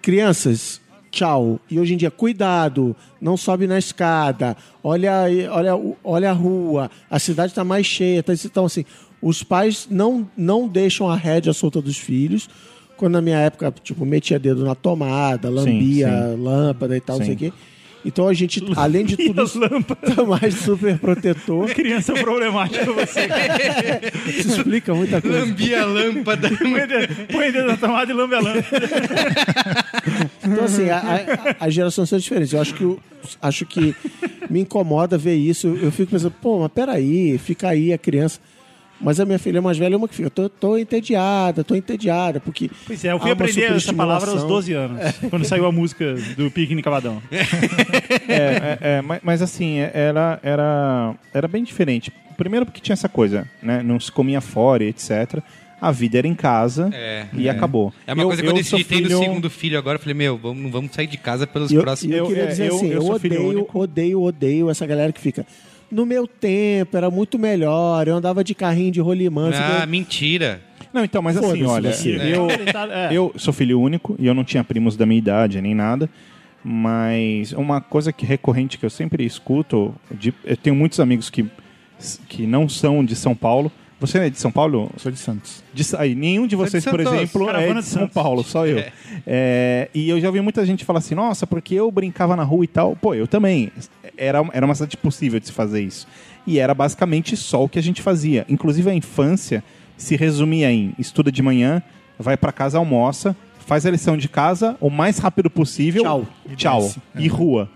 crianças, tchau. E hoje em dia, cuidado, não sobe na escada, olha, olha, olha a rua, a cidade está mais cheia. tá? Então, assim, os pais não, não deixam a rédea solta dos filhos. Quando na minha época, tipo, metia dedo na tomada, lambia sim. lâmpada e tal, não sei o Sim. quê. Então a gente, além de tudo isso, tá mais super protetor. Criança problemática você. Isso explica muita coisa. Lambia a lâmpada. Põe o dedo- Põe o dedo na tomada e lambe a lâmpada. Então, assim, a- a- as gerações são diferentes. Eu acho que, acho que me incomoda ver isso. Eu fico pensando, pô, mas peraí, fica aí a criança. Mas a minha filha mais velha é uma que fica, tô, tô entediada, tô entediada, porque. Pois é, eu fui aprender essa palavra aos superestimulação. 12 anos, quando saiu a música do Piquenique Cavadão. É, é, é, mas, mas assim, é- era, era, era bem diferente. Primeiro porque tinha essa coisa, né? Não se comia fora, e etc. A vida era em casa É, e é. acabou. É uma coisa que eu sou decidi ter filho- segundo filho agora. Eu falei, meu, vamos, vamos sair de casa pelos eu, próximos... eu Eu- queria é, dizer eu- assim, eu eu, sou filho odeio, odeio, odeio essa galera que fica. No meu tempo era muito melhor, eu andava de carrinho de rolimã. Ah, quê." mentira. Não, então, mas assim, olha, você. eu, É. eu sou filho único e eu não tinha primos da minha idade nem nada. Mas uma coisa que recorrente que eu sempre escuto, de- eu tenho muitos amigos que, que não são de São Paulo. Você é de São Paulo? Eu sou de Santos. De, aí, nenhum de Sou de vocês, por exemplo, é caravana de de São. Paulo, só eu. É, e eu já vi muita gente falar assim, nossa, porque eu brincava na rua e tal. Pô, eu também. Era, era uma cidade possível de se fazer isso. E era basicamente só o que a gente fazia. Inclusive a infância se resumia em estuda de manhã, vai pra casa, almoça, faz a lição de casa o mais rápido possível. Tchau. Tchau. desce. E rua.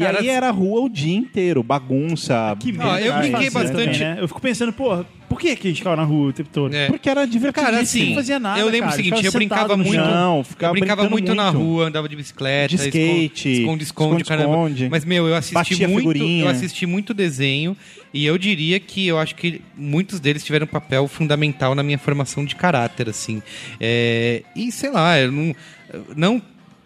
E Cara, aí era rua o dia inteiro, bagunça. Que Ah, eu merda, brinquei bastante- também, né? Eu fico pensando, porra, por que, que a gente ficava na rua o tempo todo? É. Porque era divertido. Cara, assim, não fazia nada, eu lembro cara, o seguinte, ficava eu brincava sentado no muito. chão. Não, eu ficava brincava brincando muito, na rua, andava de bicicleta, De skate, esconde, esconde, caramba. esconde-esconde. Mas meu, eu assisti Batia muito, figurinha. eu assisti muito desenho e eu diria que eu acho que muitos deles tiveram um papel fundamental na minha formação de caráter, assim. É, e sei lá, eu não, não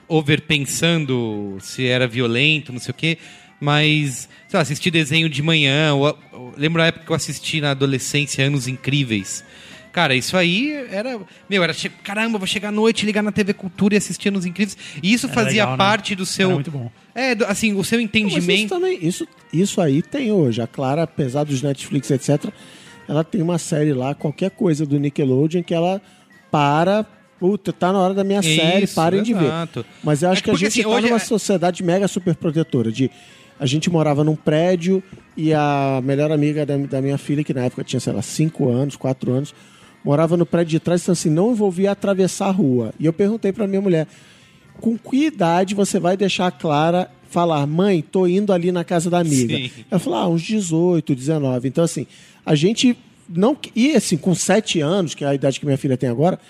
overpensando se era violento, não sei o quê, mas sei lá, assisti desenho de manhã. ou- ou- lembro a época que eu assisti na adolescência Anos Incríveis. Cara, isso aí era. Meu, era. che- Caramba, vou chegar à noite, ligar na TV Cultura e assistir Anos Incríveis. E isso Era fazia legal, né? parte do seu. Era muito bom. É, do- assim, o seu Mas isso, entendimento. também, isso, isso aí tem hoje. A Clara, apesar dos Netflix, etc., ela tem uma série lá, qualquer coisa do Nickelodeon, que ela para. Puta, tá na hora da minha série, Isso, parem de ver. exato. Mas eu acho É que a gente assim, tá hoje numa é- sociedade mega super protetora. De, a gente morava num prédio e a melhor amiga da, da minha filha, que na época tinha, sei lá, 5 anos, 4 anos, morava no prédio de trás, então assim, não envolvia atravessar a rua. E eu perguntei pra minha mulher, com que idade você vai deixar a Clara falar, mãe, tô indo ali na casa da amiga? Sim. Ela falou, ah, uns 18, 19. Então, assim, a gente não. E assim, com 7 anos, que é a idade que minha filha tem agora,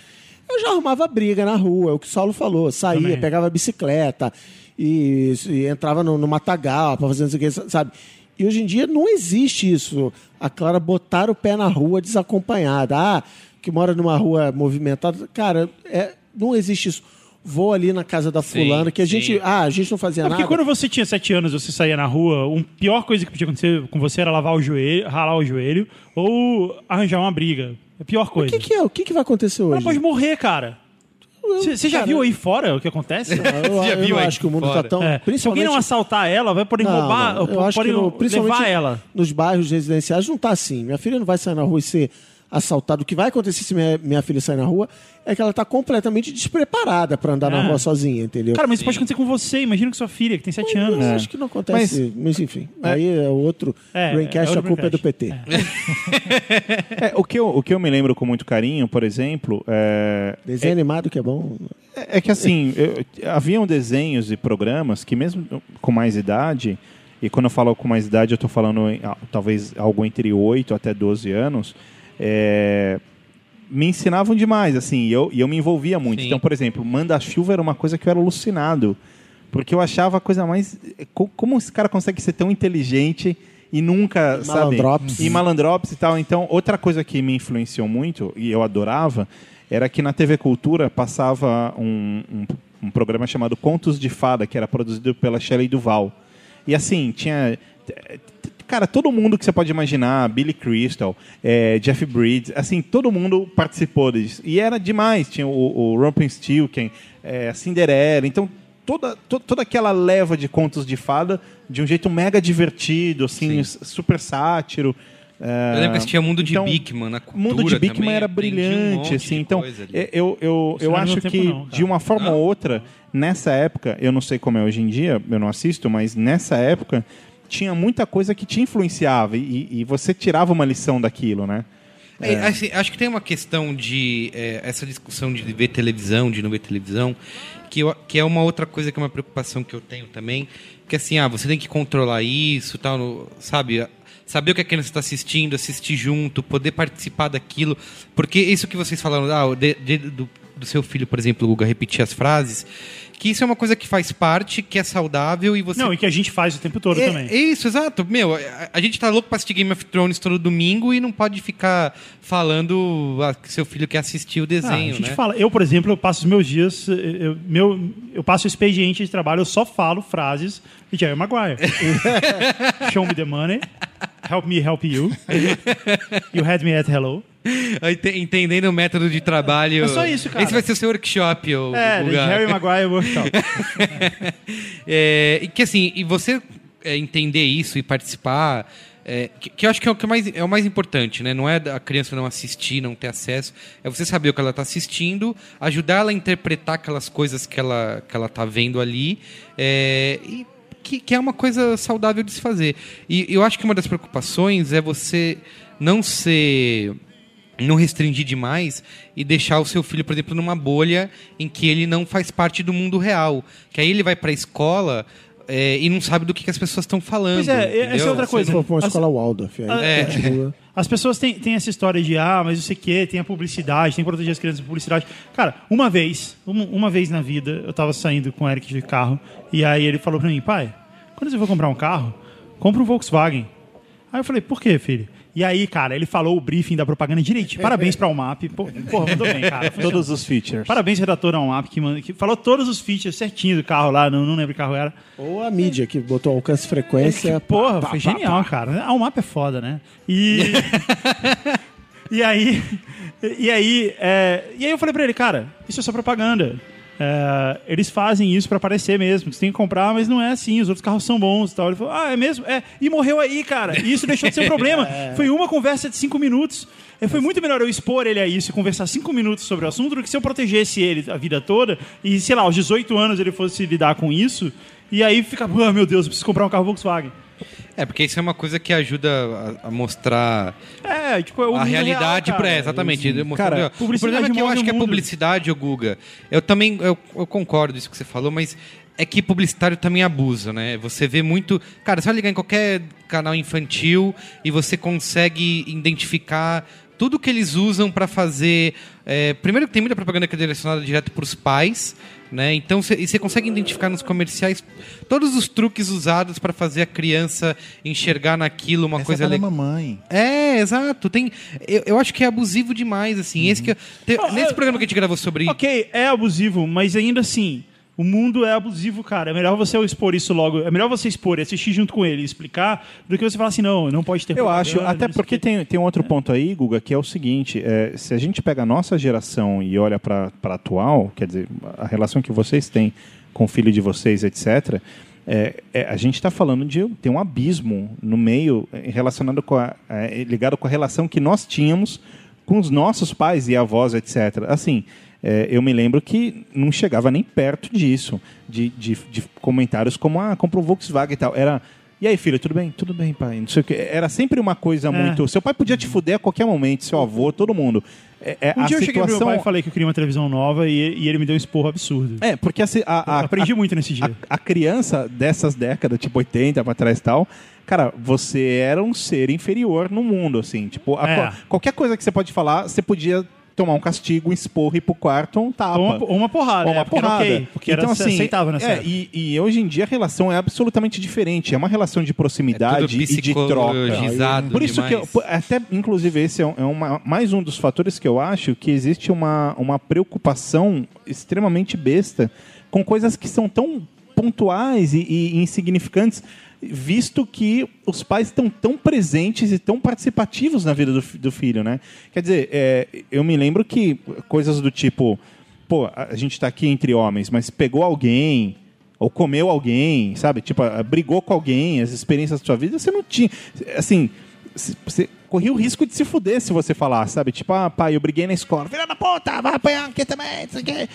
eu já arrumava briga na rua, é o que o Saulo falou. Saía, Também. pegava a bicicleta e, e entrava no, no matagal pra fazer não sei o que, sabe? E hoje em dia não existe isso. A Clara botar o pé na rua desacompanhada. Ah, que mora numa rua movimentada. Cara, é, não existe isso. Vou ali na casa da Sim, fulana, que a gente. sim. Ah, a gente não fazia É porque nada. quando você tinha 7 anos você saía na rua, a pior coisa que podia acontecer com você era lavar o joelho, ralar o joelho ou arranjar uma briga. É a pior O coisa. que, que é? O que, que vai acontecer Ela hoje? pode morrer, cara. Você já Cara, viu aí fora o que acontece? Eu, Já eu viu não aí acho que o mundo fora? tá tão. É. Se alguém Principalmente não assaltar ela, vai poder Não, roubar, não. Eu acho que no, principalmente levar ela. nos bairros residenciais não tá assim. Minha filha não vai sair na rua e ser assaltada. O que vai acontecer se minha, minha filha sair na rua é que ela tá completamente despreparada pra andar na Ah. rua sozinha, entendeu? Cara, mas isso pode acontecer com você. Imagina com sua filha, que tem 7 Eu anos. acho que não acontece. Mas, enfim, aí é outro. É, Braincast, é a culpa é do PT. Braincast. É, o, que eu, o que eu me lembro com muito carinho, por exemplo, é, Desenho animado que é bom. É que assim, eu- haviam desenhos e programas que mesmo com mais idade, e quando eu falo com mais idade, eu estou falando em, ah, talvez algo entre 8 até 12 anos, é, me ensinavam demais, assim, e eu, e eu me envolvia muito. Sim. Então, por exemplo, Manda-Chuva era uma coisa que eu era alucinado, porque eu achava a coisa mais... co- Como esse cara consegue ser tão inteligente e nunca, E sabe... malandrops. E malandrops e tal. Então, outra coisa que me influenciou muito, e eu adorava, era que na TV Cultura passava um, um, um programa chamado Contos de Fada, que era produzido pela Shelley Duval. E assim, tinha. Cara, todo mundo que você pode imaginar, Billy Crystal, eh, Jeff Bridges, assim, todo mundo participou disso. E era demais. Tinha o, o Rumpelstiltskin, eh, a Cinderela. Então, toda, to- toda aquela leva de contos de fada de um jeito mega divertido, assim, s- super sátiro. eh, Eu lembro que assistia Mundo de então, Bigman na o cultura mundo de Bigman também, era um brilhante, monte assim. de Então, ali. eu, eu, eu, Isso é acho que, não, de uma forma ou outra, nessa época, eu não sei como é hoje em dia, eu não assisto, mas nessa época tinha muita coisa que te influenciava e, e você tirava uma lição daquilo, né? É, assim, acho que tem uma questão de é, essa discussão de ver televisão, de não ver televisão, que, eu- que é uma outra coisa que é uma preocupação que eu tenho também, que assim, ah, você tem que controlar isso, tal, no- sabe? Saber o que a criança está assistindo, assistir junto, poder participar daquilo, porque isso que vocês falaram, ah, de- de- do, do seu filho, por exemplo, Guga, repetir as frases, que isso é uma coisa que faz parte, que é saudável e você Não, e que a gente faz o tempo todo é, também. é isso, exato. Meu, a, a gente tá louco pra assistir Game of Thrones todo domingo e não pode ficar falando ah, que seu filho quer assistir o Ah, desenho, a gente né? fala, eu, por exemplo, eu passo os meus dias, eu, meu, eu passo o expediente de trabalho, eu só falo frases de Jerry Maguire. Show me the money, help me help you, you had me at hello. Ente- Entendendo o método de trabalho. É só isso, cara. Esse vai ser o seu workshop, o, É, o. Jerry Maguire Workshop. É, e que assim, e você é, entender isso e participar, é, que, que eu acho que é o que é mais, é o mais importante, né? Não é a criança não assistir, não ter acesso, é você saber o que ela está assistindo, ajudar ela a interpretar aquelas coisas que ela que ela está vendo ali, é, e que, que é uma coisa saudável de se fazer. E eu acho que uma das preocupações é você não ser não restringir demais e deixar o seu filho, por exemplo, numa bolha em que ele não faz parte do mundo real. Que aí ele vai para a escola é, e não sabe do que, que as pessoas estão falando. Pois é, essa é entendeu? outra coisa. For pra uma As- escola Waldorf, aí É. continua. As pessoas têm, têm essa história de, ah, mas não sei o quê, tem a publicidade, tem que proteger as crianças da publicidade. Cara, uma vez, uma, uma vez na vida, eu tava saindo com o Eric de carro, e aí ele falou pra mim, pai, quando você for comprar um carro, compra um Volkswagen. Aí eu falei, por quê, filho? E aí, cara, ele falou o briefing da propaganda direitinho. Parabéns pra UMAP. Pô, porra, mandou bem, cara. Funcionou. Todos os features. Parabéns, redator da UMAP, que, manda- que falou todos os features certinho do carro lá, não, não lembro que carro era. Ou a mídia, que botou alcance e frequência. Que, porra, pá, foi pá, genial, cara. A UMAP é foda, né? E. e aí. E aí, é, e aí eu falei pra ele, cara, isso é só propaganda. É, eles fazem isso pra aparecer mesmo. Você tem que comprar, mas não é assim. Os outros carros são bons e tal. Ele falou, ah, é mesmo? É. E morreu aí, cara. E isso deixou de ser um problema. Foi uma conversa de cinco minutos. E Foi muito melhor eu expor ele a isso e conversar cinco minutos sobre o assunto do que se eu protegesse ele a vida toda e, sei lá, aos 18 anos ele fosse lidar com isso. E aí fica, ah, meu Deus, eu preciso comprar um carro Volkswagen. É, porque isso é uma coisa que ajuda a, a mostrar É, tipo, é o a realidade real, para cara. exatamente. Cara, o problema é que eu acho o que é mundo. publicidade, ô Guga. Eu também eu, eu concordo isso que você falou, mas é que publicitário também abusa, né? Você vê muito. Cara, você vai ligar em qualquer canal infantil e você consegue identificar tudo que eles usam para fazer. é, primeiro que tem muita propaganda que é direcionada direto para os pais, né? Então você e você consegue identificar nos comerciais todos os truques usados para fazer a criança enxergar naquilo uma Essa coisa é para a legal. mamãe. É, exato. Tem, eu, eu acho que é abusivo demais, assim. Esse que eu- te- Ah, nesse é- programa que a gente gravou sobre. Ok, é abusivo, mas ainda assim, o mundo é abusivo, cara. É melhor você expor isso logo. É melhor você expor e assistir junto com ele e explicar do que você falar assim, não, não pode ter Eu acho, até porque tem, tem um outro ponto aí, Guga, que é o seguinte: é, se a gente pega a nossa geração e olha para a atual, quer dizer, a relação que vocês têm com o filho de vocês, etc., é, é, a gente está falando de ter um abismo no meio é, relacionado com a, é, ligado com a relação que nós tínhamos com os nossos pais e avós, etc. Assim, é, eu me lembro que não chegava nem perto disso, de, de, de comentários como, ah, compra um Volkswagen e tal. Era, E aí, filho, tudo bem? Tudo bem, pai. Não sei o quê. Era sempre uma coisa muito. Seu pai podia te fuder a qualquer momento, seu avô, todo mundo. É, é, Um a dia eu cheguei pro meu situação... pai e falei que eu queria uma televisão nova e, e ele me deu um esporro absurdo. É, porque a, a, a, aprendi muito nesse dia. a, a criança dessas décadas, tipo 80 pra trás e tal, cara, você era um ser inferior no mundo, assim. Tipo, a- É. qualquer coisa que você pode falar, você podia tomar um castigo, um esporro, ir pro quarto ou um tapa. Ou uma, ou uma porrada, Ou uma porque porrada. era ok, porque era aceitável nessa é, e, e hoje em dia a relação é absolutamente diferente. É uma relação de proximidade tudo e de troca. Por isso que, eu, até inclusive, esse é, é uma- mais um dos fatores que eu acho que existe uma, uma preocupação extremamente besta com coisas que são tão pontuais e, e insignificantes, visto que os pais estão tão presentes e tão participativos na vida do, do filho, né? Quer dizer, é, eu me lembro que coisas do tipo, pô, a gente está aqui entre homens, mas pegou alguém ou comeu alguém, sabe? Tipo, brigou com alguém, as experiências da sua vida, você não tinha. Assim, você corria o risco de se fuder se você falar, sabe? Tipo, ah, pai, eu briguei na escola. Filha da puta, vai apanhar aqui também, não sei o quê.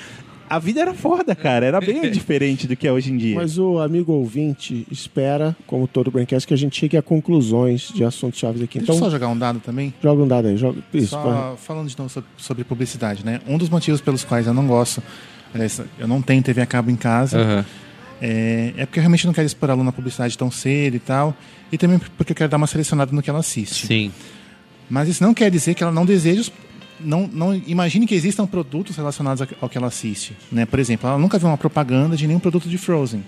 A vida era foda, cara. Era bem diferente do que é hoje em dia. Mas o amigo ouvinte espera, como todo Braincast, que a gente chegue a conclusões de assuntos chaves aqui. Deixa Então, eu só jogar um dado também. joga um dado aí. Joga... Isso, Só falando de novo sobre, sobre publicidade, né? Um dos motivos pelos quais eu não gosto, aliás, eu não tenho TV a cabo em casa, Aham. é, é porque eu realmente não quero expor a aluna na publicidade tão cedo e tal, e também porque eu quero dar uma selecionada no que ela assiste. Sim. Mas isso não quer dizer que ela não deseje os- não, não imagine que existam produtos relacionados ao- que ela assiste, né? Por exemplo, ela nunca viu uma propaganda de nenhum produto de Frozen,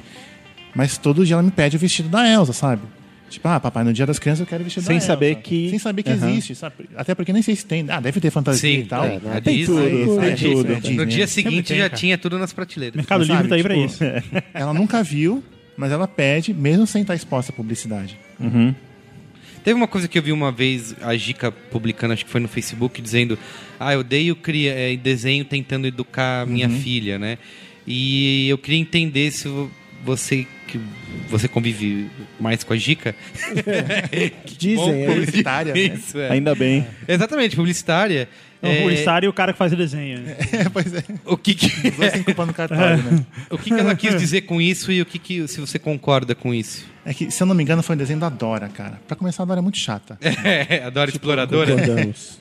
mas todo dia ela me pede o vestido da Elsa, sabe? Tipo, ah, papai, no dia das crianças eu quero o vestido Sem da Elsa. saber que- sem saber que Aham. existe, sabe? Até porque nem sei se tem, ah, deve ter fantasia Sim, e tal. né? A Tem Disney, tudo, é, tem é, tudo. é, Disney. No dia Sempre seguinte tem, já tinha tudo nas prateleiras. Mercado Livre tá aí pra tipo, isso. Ela nunca viu, mas ela pede, mesmo sem estar exposta à publicidade. Teve uma coisa que eu vi uma vez, a Gica publicando, acho que foi no Facebook, dizendo: Ah, eu odeio cria, é, desenho tentando educar minha filha, né? E eu queria entender se você que você convive mais com a Gica. Dizem, é. Publicitária, né? Isso, é. Ainda bem. Exatamente, publicitária. O É, publicitário e o cara que faz o desenho. É, pois é. o que que, Os dois têm culpa no cartório, né? o que que ela quis dizer com isso e o que que se você concorda com isso? É que, se eu não me engano, foi um desenho da Dora, cara. Pra começar, a Dora é muito chata. É, adoro exploradora. Concordamos.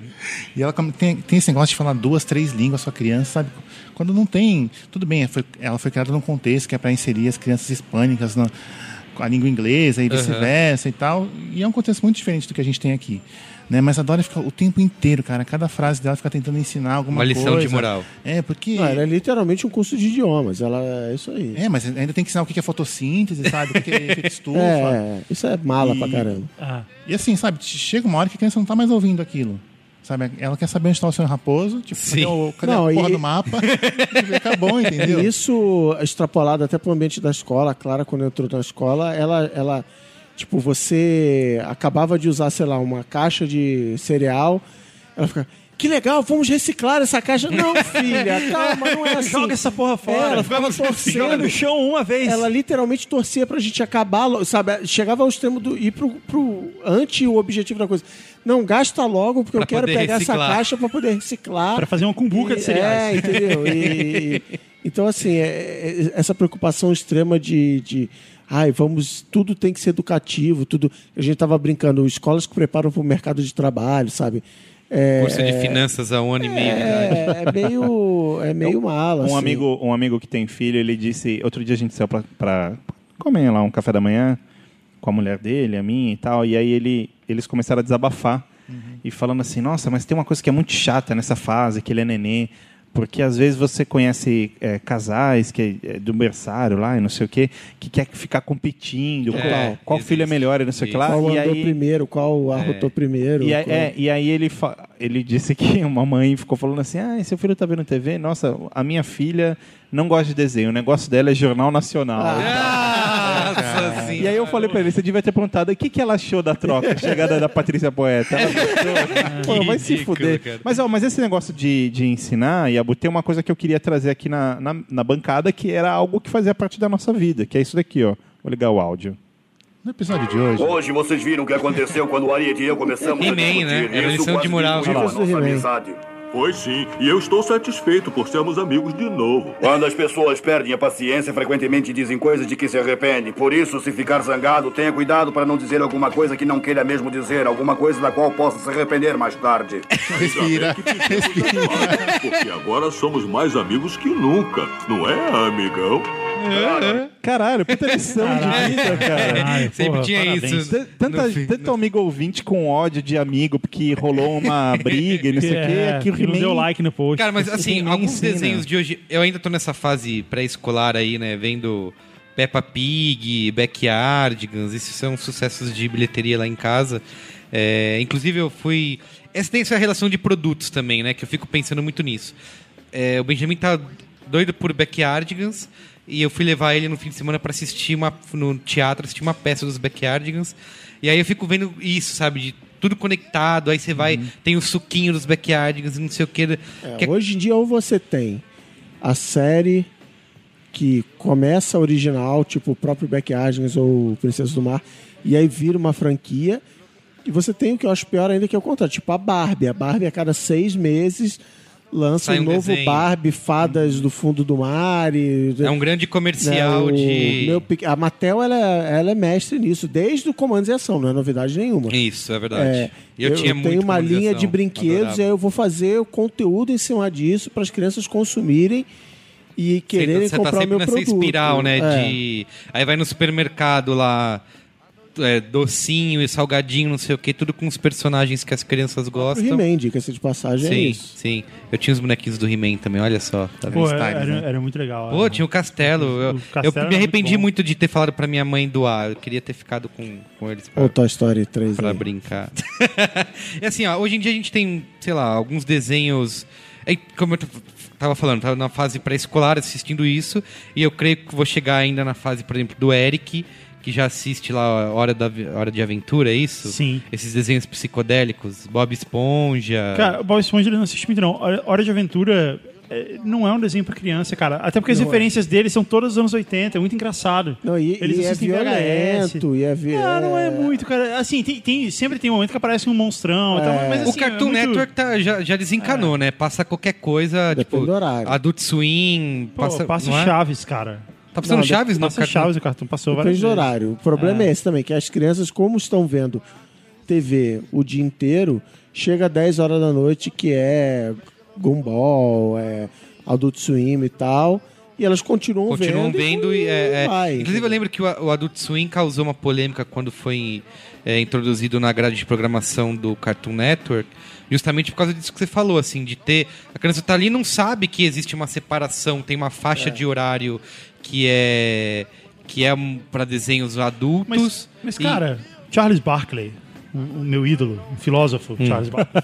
E ela tem, tem esse negócio de falar duas, três línguas com a criança, sabe? Quando não tem. Tudo bem, foi- ela foi criada num contexto que é para inserir as crianças hispânicas na, com a língua inglesa e vice-versa e tal. E é um contexto muito diferente do que a gente tem aqui. Né? Mas a Dora fica o tempo inteiro, cara. Cada frase dela fica tentando ensinar alguma Uma coisa. lição de moral. É, porque. Não, ela é literalmente um curso de idiomas. Ela é isso aí. É, mas ainda tem que ensinar o que é fotossíntese, sabe? O que é efeito estufa. É, isso é mala E- pra caramba. Ah, E assim, sabe, chega uma hora que a criança não tá mais ouvindo aquilo. Sabe? Ela quer saber onde está o senhor Raposo, tipo, Sim. cadê, o, cadê Não, a porra e- do mapa? acabou, entendeu? E isso extrapolado até pro ambiente da escola. A Clara, quando entrou na escola, ela, ela tipo, você acabava de usar, sei lá, uma caixa de cereal. Ela fica, que legal, vamos reciclar essa caixa. Não, filha, calma, não é assim. joga essa porra fora. ela ficava joga torcendo. no chão uma vez. Ela literalmente torcia pra gente acabar, sabe? Chegava ao extremo do ir pro, pro anti o objetivo da coisa. Não, gasta logo, porque Pra eu quero pegar essa reciclar. caixa pra poder reciclar. Pra fazer uma cumbuca de E- cereais. É, entendeu? E- então, assim, é- é- essa preocupação extrema de, de. Ai, vamos. Tudo tem que ser educativo, tudo. A gente tava brincando, escolas que preparam para o mercado de trabalho, sabe? É, Curso de finanças há um ano e meio. é, é meio. É meio mala. Um assim. amigo, um amigo que tem filho, ele disse. Outro dia a gente saiu pra, pra comer lá um café da manhã com a mulher dele, a minha e tal. E aí ele, eles começaram a desabafar. E falando assim, nossa, mas tem uma coisa que é muito chata nessa fase, que ele é nenê. Porque às vezes você conhece é, casais que é do berçário lá e não sei o quê, que quer ficar competindo, É, qual, qual existe. filho é melhor e não sei o que lá. Qual e andou aí, primeiro, qual arrotou primeiro. e aí, qual- é, e aí ele, fa- ele disse que uma mãe ficou falando assim: ah, seu filho tá vendo TV? Nossa, a minha filha não gosta de desenho, o negócio dela é Jornal Nacional. Nossa E aí eu falei pra ele, você devia ter perguntado o que, que ela achou da troca, a chegada da Patrícia Poeta. Ela gostou? Pô, vai se fuder. cara. Mas, ó, mas esse negócio de, de ensinar, Yabu, tem uma coisa que eu queria trazer aqui na, na, na bancada, que era algo que fazia parte da nossa vida, que é isso daqui, ó. Vou ligar o áudio. No episódio de hoje, Hoje vocês viram o que aconteceu quando o Ariete e eu começamos a He-Man, discutir. né? Era Isso lição de moral. a nossa amizade. Foi sim, e eu estou satisfeito por sermos amigos de novo. Quando as pessoas perdem a paciência, frequentemente dizem coisas de que se arrependem. Por isso, se ficar zangado, tenha cuidado para não dizer alguma coisa que não queira mesmo dizer, alguma coisa da qual possa se arrepender mais tarde. Respira, respira. Porque agora somos mais amigos que nunca, não é, amigão? Caralho, puta lição de vida, cara. Ai, Sempre porra, tinha parabéns. isso. T- Tanta, No fim- tanto amigo ouvinte com ódio de amigo porque rolou uma briga e não sei o quê. É, Aqui o que não deu He-Man like no post. Cara, mas assim, He-Man alguns ensina. desenhos de hoje. Eu ainda tô nessa fase pré-escolar aí, né? Vendo Peppa Pig, Backyardigans. Esses são sucessos de bilheteria lá em casa. É, inclusive, eu fui. Essa tem essa relação de produtos também, né? Que eu fico pensando muito nisso. É, o Benjamin tá doido por Backyardigans. E eu fui levar ele no fim de semana pra assistir uma, no teatro, assistir uma peça dos Backyardigans. E aí eu fico vendo isso, sabe? De tudo conectado. Aí você vai, tem o suquinho dos Backyardigans e não sei o quê. É, que é- Hoje em dia, ou você tem a série que começa original, tipo o próprio Backyardigans ou Princesa do Mar, e aí vira uma franquia. E você tem o que eu acho pior ainda, que é o contrário. Tipo a Barbie. A Barbie, a cada seis meses, lança um um novo desenho. Barbie, Fadas do Fundo do Mar. E, É um grande comercial né, o de. meu a Mattel, ela, ela é mestre nisso, desde o Comandos e Ação, não é novidade nenhuma. Isso, é verdade. É, eu, tinha muito tenho uma linha de brinquedos adorava. e aí eu vou fazer o conteúdo em cima disso para as crianças consumirem e quererem Você tá comprar o sempre meu nessa produto. espiral, né? É. De... Aí vai no supermercado lá, é, docinho e salgadinho, não sei o que, tudo com os personagens que as crianças O gostam. He-Man, dica-se de passagem, é Sim, isso. sim. Eu tinha os bonequinhos do He-Man também, olha só. Tá? Pô, era, né? era muito legal. Pô, era. tinha o castelo. Eu, O castelo eu me arrependi muito muito, de ter falado pra minha mãe doar. Eu queria ter ficado com, com eles pra, Ou Toy Story 3 pra aí. brincar. e assim, ó, hoje em dia a gente tem, sei lá, alguns desenhos. É, como eu tava falando, tava na fase pré-escolar assistindo isso. E eu creio que vou chegar ainda na fase, por exemplo, do Eric, que já assiste lá Hora, da, Hora de Aventura, é isso? Sim. Esses desenhos psicodélicos, Bob Esponja. Cara, o Bob Esponja ele não assiste muito, não. Hora de Aventura é, não é um desenho pra criança, cara. Até porque as Não é. referências dele são todas dos anos 80, é muito engraçado. Não, e, Eles e é assistem VHS. violento, e é vi- Ah, não é é- muito, cara. Assim, tem, tem- sempre tem um momento que aparece um monstrão e tal, É. mas o assim, Cartoon é muito- Network tá- já, já desencanou, né? Passa qualquer coisa, Depende tipo, do horário. Adult Swim, Pô, passa, passa é? Chaves, cara. Tá passando Não, Chaves no Passa Chaves o cartão, passou várias do vezes. horário. O problema é. esse também, que as crianças, como estão vendo TV o dia inteiro, chega às 10 horas da noite, que é Gumball, é Adult Swim e tal, e elas continuam, Continuam vendo. vendo e é, é- Inclusive, eu lembro que o, o Adult Swim causou uma polêmica quando foi é, introduzido na grade de programação do Cartoon Network, justamente por causa disso que você falou, assim, de ter. A criança tá ali e não sabe que existe uma separação, tem uma faixa de horário que é. que é para desenhos adultos. Mas, mas e- cara, Charles Barkley, o, o meu ídolo, um filósofo, Hum. Charles Barkley.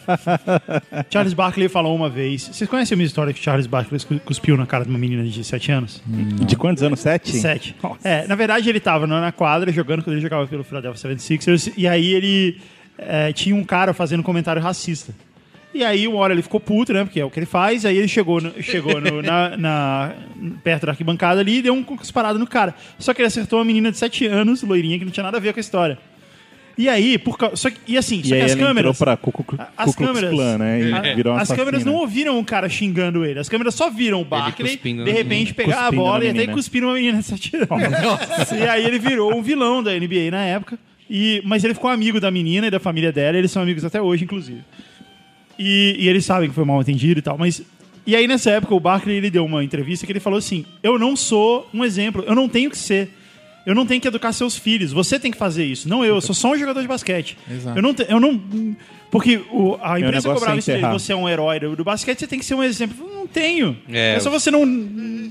Charles Barkley falou uma vez. Vocês conhecem a minha história que Charles Barkley cus- cuspiu na cara de uma menina de 7 anos? De quantos anos? Sete? Sete. É, na verdade, ele tava na quadra jogando quando ele jogava pelo Philadelphia 76ers. E aí ele é, tinha um cara fazendo comentário racista. E aí, uma hora ele ficou puto, né? Porque é o que ele faz. Aí ele chegou, no- chegou no- na, na- perto da arquibancada ali e deu um cusparado no cara. Só que ele acertou uma menina de 7 anos, loirinha, que não tinha nada a ver com a história. E aí, por causa. Só que, e assim, E só aí que as ele entrou câmeras. pra Ku Ku- a- Ku As câmeras, Klan, né? E virou as câmeras não ouviram o cara xingando ele. As câmeras só viram o Barkley, de repente, pegar a bola e até cuspir uma menina de 7 anos. E aí ele virou um vilão da NBA na época. E, mas ele ficou amigo da menina e da família dela. Eles são amigos até hoje, inclusive. E, e eles sabem que foi mal entendido e tal. Mas. E aí, nessa época, o Barkley ele deu uma entrevista que ele falou assim: Eu não sou um exemplo, eu não tenho que ser. Eu não tenho que educar seus filhos. Você tem que fazer isso. Não eu, eu sou só um jogador de basquete. Exato. Eu não, te- eu não. Porque o, a imprensa negócio cobrava é isso dele. Você é um herói do, do basquete, você tem que ser um exemplo. Eu não tenho. É, É, só você não.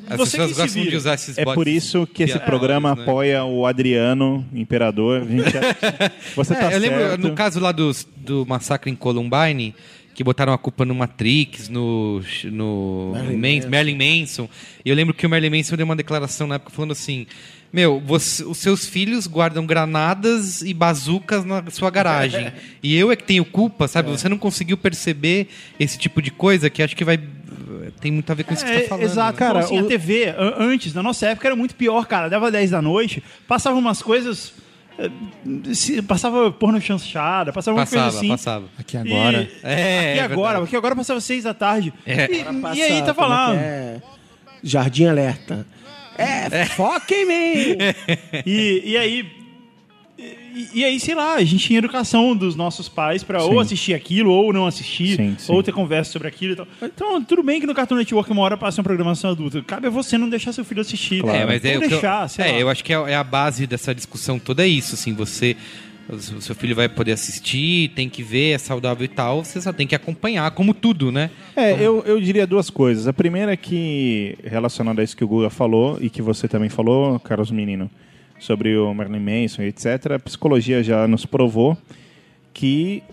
As você pessoas gostam de usar esses É bots por isso que esse programa né? apoia o Adriano, imperador. Gente Você É, tá eu lembro, certo. no caso lá dos, do massacre em Columbine, que botaram a culpa no Matrix, no, no Marilyn Man- Manson. Marilyn Manson. E eu lembro que o Marilyn Manson deu uma declaração na época falando assim: Meu, você- os seus filhos guardam granadas e bazucas na sua garagem. e eu é que tenho culpa, sabe? Você não conseguiu perceber esse tipo de coisa que acho que vai. Tem muito a ver com isso que você É, tá falando. Exato. né? Cara, Cara, assim, o- a TV, an- antes, na nossa época, era muito pior, cara. Dava 10 da noite, passavam umas coisas se- passava porno chanchada, passava uma coisa Passava, assim. passava. Aqui agora. E- É, aqui é agora, verdade. aqui agora passava seis da tarde. É. E, Passa, e aí tá é falando. é? Jardim Alerta. É, foca em mim! E, e aí. E, e aí, sei lá, a gente tinha educação dos nossos pais pra ou assistir aquilo, ou não assistir, Sim, sim. ou ter conversa sobre aquilo e tal. Então, tudo bem que no Cartoon Network uma hora passa uma programação adulta. Cabe a você não deixar seu filho assistir. É, mas é, ou o que eu- deixar, sei é, lá. eu acho que é, é a base dessa discussão toda é isso, assim, você o seu filho vai poder assistir, tem que ver, é saudável e tal, você só tem que acompanhar, como tudo, né? É, eu, eu diria duas coisas. A primeira é que, relacionada a isso que o Guga falou e que você também falou, Carlos Menino, sobre o Marilyn Manson etc., a psicologia já nos provou que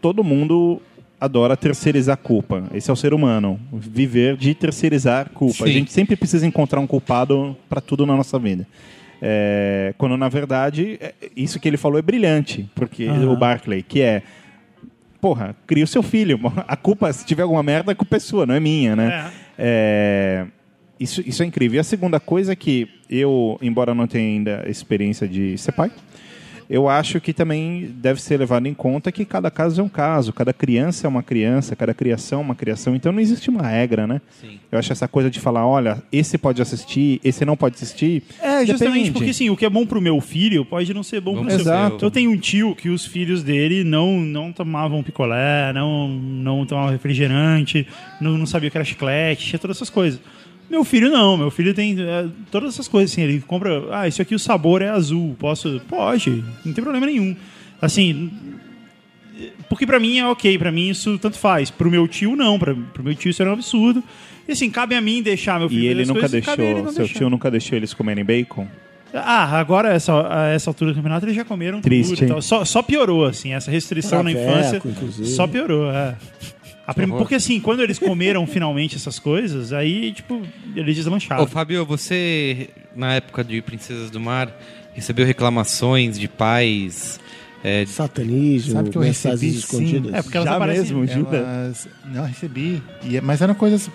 todo mundo adora terceirizar a culpa. Esse é o ser humano, viver de terceirizar culpa. A Sim. gente sempre precisa encontrar um culpado para tudo na nossa vida. É, quando na verdade é- isso que ele falou é brilhante, porque Aham. o Barclay, que é porra, cria o seu filho. A culpa, se tiver alguma merda, a culpa é sua, não é minha, né? É, isso, isso é incrível. E a segunda coisa é que eu, embora não tenha ainda experiência de ser pai, eu acho que também deve ser levado em conta que cada caso é um caso, cada criança é uma criança, cada criação é uma criação, então não existe uma regra, né? Sim. Eu acho essa coisa de falar, olha, esse pode assistir, esse não pode assistir. É, justamente depende. porque assim, o que é bom pro meu filho pode não ser bom Vamos pro seu. Exato. Eu tenho um tio que os filhos dele não, não tomavam picolé, não, não tomavam refrigerante, não, não sabia o que era chiclete, tinha todas essas coisas. Meu filho não, meu filho tem é, todas essas coisas assim, ele compra, ah, isso aqui o sabor é azul, posso, pode, não tem problema nenhum. Assim, porque pra mim é ok, pra mim isso tanto faz. Pro meu tio não, pra, pro meu tio isso era um absurdo. E assim, cabe a mim deixar meu filho E ele nunca coisas, ele deixou, não seu deixar. tio nunca deixou eles comerem bacon? Ah, agora, essa, a essa altura do campeonato, eles já comeram Triste, tudo. Só, só piorou, assim, essa restrição na Traveco, infância. inclusive. Só piorou, é. A prim-. Porque assim, quando eles comeram finalmente essas coisas, aí, tipo, eles deslancharam. Ô, Fábio, você, na época de Princesas do Mar, recebeu reclamações de pais. é, de- Satanismo, Sabe que eu mensagens recebi, sim. escondidas. É, porque elas Já aparecem- mesmo, Judas? Elas... Não, eu recebi. E, mas eram coisas.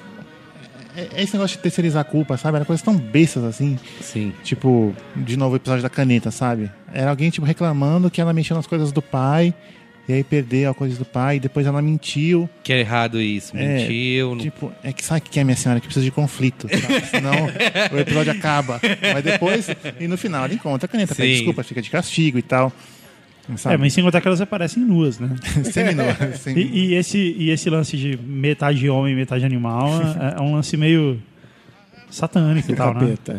É, é esse negócio de terceirizar a culpa, sabe? Eram coisas tão bestas assim. sim. Tipo, de novo o episódio da caneta, sabe? Era alguém, tipo, reclamando que ela mexeu nas coisas do pai. E aí perdeu as coisas do pai. E depois ela mentiu. Que é errado isso, É, mentiu. não- Tipo, é que sabe o que é minha senhora? Que precisa de conflito. sabe? Senão o episódio acaba. Mas depois, e no final, ela encontra a caneta. Pede desculpa, fica de castigo e tal. Sabe? É, mas sem contar que elas aparecem nuas, né? Seminua, sem- E, e esse, e esse lance de metade homem, metade animal é, é um lance meio satânico e tal, né? Capeta.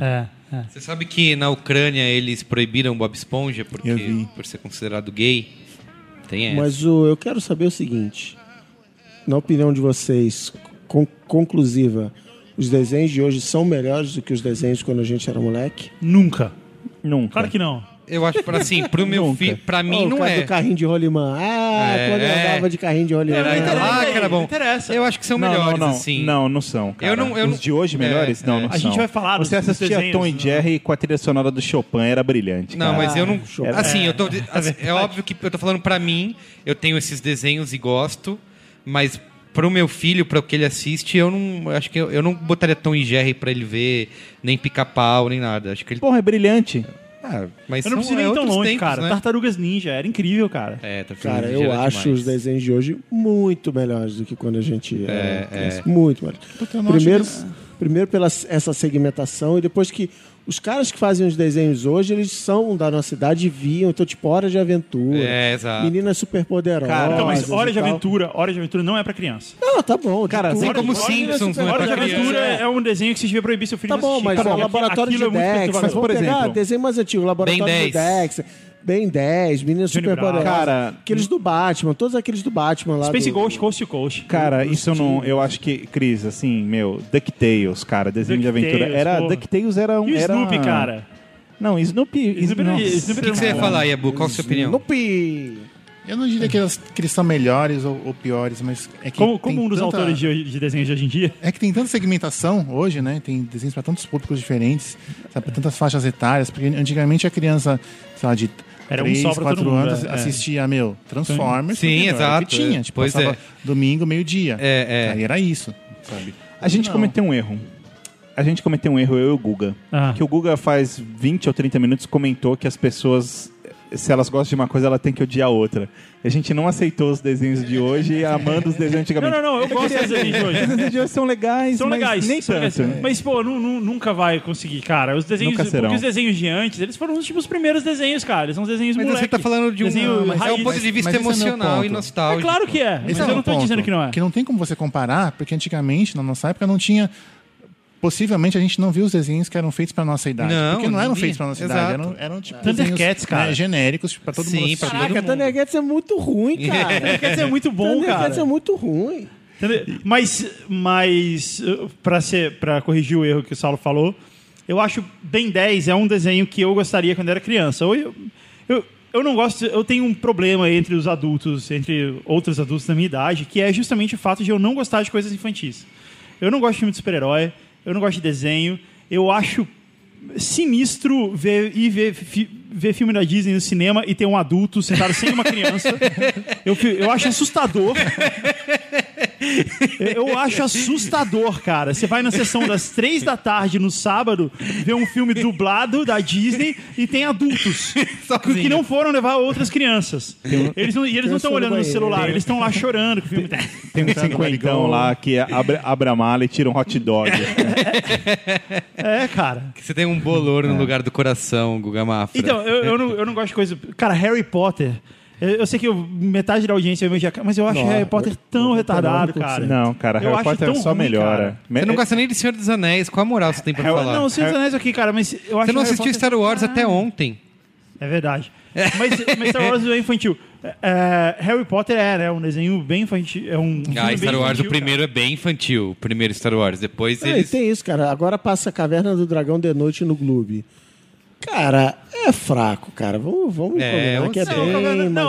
É, é. Você sabe que na Ucrânia eles proibiram Bob Esponja porque, por ser considerado gay? Tem essa. Mas o, eu quero saber o seguinte: na opinião de vocês, con- conclusiva, os desenhos de hoje são melhores do que os desenhos quando a gente era moleque? Nunca. Nunca. Claro que não. Eu acho, pra, assim, pro meu filho, pra mim Ó, o não é. do carrinho de rolimã. Ah, É, quando eu é. andava de carrinho de rolimã. Era aquela lá que era bom. Não interessa. Eu acho que são Não, melhores, não, não. assim. Não, não são, cara. Eu não- eu Os não- de hoje É, melhores? não, é. não A gente são. vai falar dos- Você dos assistia desenhos, Tom e né? Jerry com a trilha sonora do Chopin, era brilhante, Não, cara. mas eu não. É Assim, eu tô. assim, é óbvio que eu tô falando pra mim, eu tenho esses desenhos e gosto, mas pro meu filho, para o que ele assiste, eu não. Acho que eu, eu não botaria Tom e Jerry pra ele ver, nem pica-pau, nem nada. Acho que ele. Porra, é brilhante. Ah, mas Eu não são- preciso ir é tão outros longe, tempos, cara. né? Tartarugas Ninja, era incrível, cara. É, tá Cara, eu acho demais. os desenhos de hoje muito melhores do que quando a gente É, era criança. é. Muito melhores. Primeiro, primeiro pela essa segmentação e depois que os caras que fazem os desenhos hoje, eles são da nossa idade e viam, então tipo Hora de Aventura, É, exato. Meninas Superpoderosas Cara, Então, mas Hora de tal. Aventura, Hora de Aventura não é pra criança. Não, tá bom. Cara, de assim como Hora de Simpsons não é Hora de. Aventura é um desenho que se devia proibir seu filho Tá de bom, assistir. mas Tá o bom, laboratório de aquilo é muito Dex, perturbador. mas por pegar exemplo- desenho mais antigo, laboratório de 10. Dex, Ben 10, Meninas Bravo. Cara, aqueles do Batman, todos aqueles do Batman lá. Space do... Ghost, Coast to Coast. Cara, isso eu não. Eu acho que, Cris, assim, meu, DuckTales, cara, desenho de aventura. DuckTales, Era. DuckTales era um. E o era... Snoopy, cara? Não, Snoopy. Snoopy- O que, que você ia falar, Yabu? Qual a sua opinião? Snoopy! Eu não diria que, elas, que eles são melhores ou, ou piores, mas é que. Como, como um dos tanta- autores de, de desenhos de hoje em dia. É que tem tanta segmentação hoje, né? Tem desenhos para tantos públicos diferentes, sabe, pra tantas faixas etárias, porque antigamente a criança, sei lá, de Era um 3, só pra 4 todo mundo, anos é. assistia, meu, Transformers. Sim, o exato, Que tinha, é. tipo, Pois passava é. domingo, meio-dia. É, é. Aí era isso, sabe? A gente Não. cometeu um erro. A gente cometeu um erro, eu e o Guga. Ah. Que o Guga faz 20 ou 30 minutos comentou que as pessoas se elas gostam de uma coisa, ela tem que odiar outra. A gente não aceitou os desenhos de hoje e amando os desenhos Não, antigamente. não, não, eu gosto dos desenhos de hoje. Os desenhos de hoje são legais, São mas legais, nem são tanto. legais. Mas, pô, nu- nu- nunca vai conseguir, cara. Os desenhos, Nunca serão. porque os desenhos de antes, eles foram tipo, os primeiros desenhos, cara. Eles são desenhos Mas moleque. você tá falando de um. Desenho mas é um ponto de vista Mas é meu emocional ponto. e nostálgico. É claro que é, mas Esse eu é não tô ponto, dizendo que não é. Que não tem como você comparar, porque antigamente, na nossa época, não tinha. Possivelmente a gente não viu os desenhos que eram feitos para nossa idade. Não, porque não eram não vi. feitos para nossa Exato. idade. Eram, eram tipo Thundercats, desenhos, cara. né, genéricos para todo Sim, mundo. pra assistir. todo Caraca, Thundercats é muito ruim, cara. Thundercats é muito bom, Thundercats cara. é muito ruim. Mas, mas ser, pra corrigir o erro que o Saulo falou, eu acho Ben 10 é um desenho que eu gostaria quando era criança. Eu, eu, eu não gosto, eu tenho um problema entre os adultos, entre outros adultos da minha idade, que é justamente o fato de eu não gostar de coisas infantis. Eu não gosto de filme de super-herói, eu não gosto de desenho, eu acho sinistro ver, ir ver, ver filme da Disney no cinema e ter um adulto sentado sem uma criança. Eu, eu acho assustador. Eu acho assustador, cara. Você vai na sessão das três da tarde no sábado, ver um filme dublado da Disney e tem adultos que, que não foram levar outras crianças. Eles não, e eles não estão olhando no celular, eles estão lá chorando que o filme tem. Tem um cinquentão lá que abre, abre a mala e tira um hot dog. É, cara. Você tem um bolor no lugar do coração, Guga Mafra. Então, eu, eu, não, eu não gosto de coisa. Cara, Harry Potter. Eu, eu sei que eu- metade da audiência vai me odiar, mas eu acho Não, Harry Potter tão retardado, 99%. cara. Não, cara, Eu Harry acho Potter tão só ruim, melhora. cara. Você não gosta nem de Senhor dos Anéis. Qual a moral você tem pra falar? Não, o Senhor dos Anéis aqui, cara, mas eu acho Você não assistiu Potter- Star Wars até ontem. É verdade. Mas, mas Star Wars é infantil. É, Harry Potter é, né? Um desenho bem infantil. É um Ah, Star Wars, infantil, o primeiro é bem infantil. O primeiro Star Wars. Depois É, eles... tem isso, cara. Agora passa a Caverna do Dragão de noite no Gloob. Cara, é fraco, cara. Vamos, vamos É, combinar que é bem Não,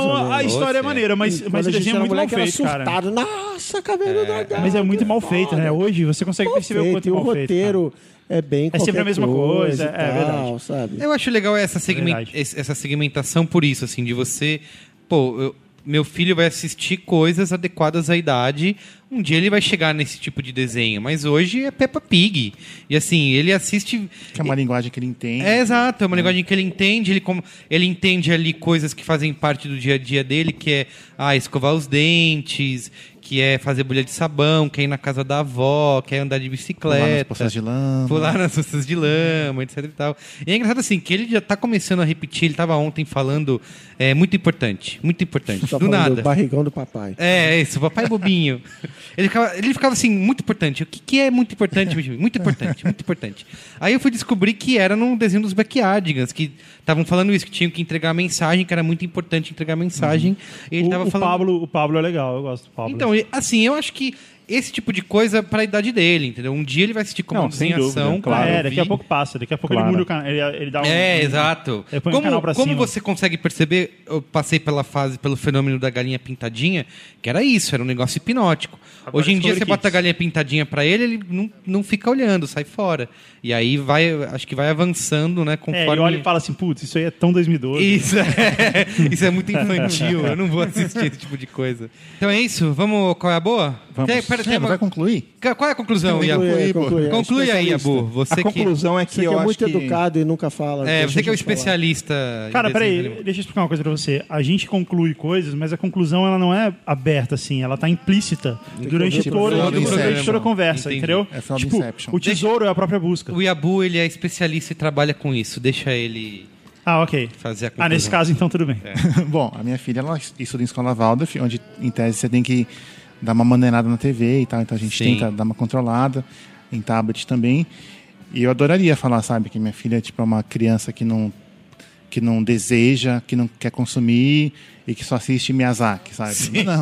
não, menos. a história é Você. maneira, mas, mas a o desenho é era muito mal feito, cara. Nossa, Caverna do Dragão. Mas é muito mal feito, foda. né? Hoje você consegue Mal perceber o feito, quanto e o mal feito. cara. roteiro é bem É sempre a mesma coisa, e é tal, verdade. sabe? Eu acho legal essa, segmen- Verdade. esse- essa segmentação por isso, assim, de você. Pô, eu- meu filho vai assistir coisas adequadas à idade. Um dia ele vai chegar nesse tipo de desenho, mas hoje é Peppa Pig. E assim, ele assiste. Que é uma linguagem que ele entende. É exato, é uma linguagem que ele entende, ele, como, ele entende ali coisas que fazem parte do dia a dia dele, que é ah, escovar os dentes, que é fazer bolha de sabão, que é ir na casa da avó, que é andar de Pular nas bicicleta. poças de lama. Pular nas poças de lama, etc e tal. E é engraçado assim, que ele já tá começando a repetir, ele tava ontem falando, é muito importante, muito importante, Tá do nada. do barrigão do papai. É, isso, o papai bobinho. Ele ficava, ele ficava assim, muito importante. O que, que é muito importante? Muito importante, muito importante. Aí eu fui descobrir que era no desenho dos Backyardigans, que estavam falando isso, que tinham que entregar a mensagem, que era muito importante entregar a mensagem. E ele O, tava o falando. Pablo, o Pablo é legal, eu gosto do Pablo. Então, assim, eu acho que esse tipo de coisa para a idade dele, entendeu? Um dia ele vai assistir como Não, sem desenhação. dúvida, claro. é, daqui a pouco passa, daqui a pouco Claro. ele muda o canal, ele, ele dá um... É, exato. Ele põe o Como, canal pra como cima. você consegue perceber, eu passei pela fase, pelo fenômeno da galinha pintadinha, que era isso, era um negócio hipnótico. Agora Hoje em dia você bota a galinha pintadinha pra ele, ele não, não fica olhando, sai fora. E aí vai, acho que vai avançando, né, É, conforme... ele olha e fala assim, putz, isso aí é tão 2012. Isso é, isso é muito infantil, eu não vou assistir esse tipo de coisa. Então é isso, vamos, qual é a boa? Vamos. Tem- pera, tem É, uma- vai concluir? Qual é a conclusão, Conclui Iabu? aí, pô. conclui, é Conclui aí, especialista. Abu. Você A que, conclusão é que Você que eu é acho muito que... educado e nunca fala. é, deixa você que é o especialista Cara, peraí, deixa eu explicar uma coisa pra você. A gente conclui coisas, mas a conclusão ela não é aberta, assim, ela tá implícita durante toda, do durante toda a conversa, Entendi. entendeu? É final do tipo, Inception. o tesouro é a própria busca. O Yabu, ele é especialista e trabalha com isso. Deixa ele Ah, ok. fazer a conclusão. Ah, nesse caso, então, tudo bem. Bom, a minha filha ela estuda em escola Waldorf, onde em tese você tem que dar uma maneirada na TV e tal, então a gente Sim. tenta dar uma controlada em tablet também. E eu adoraria falar, sabe, que minha filha tipo, é uma criança que não que não deseja, que não quer consumir e que só assiste Miyazaki, sabe? Não,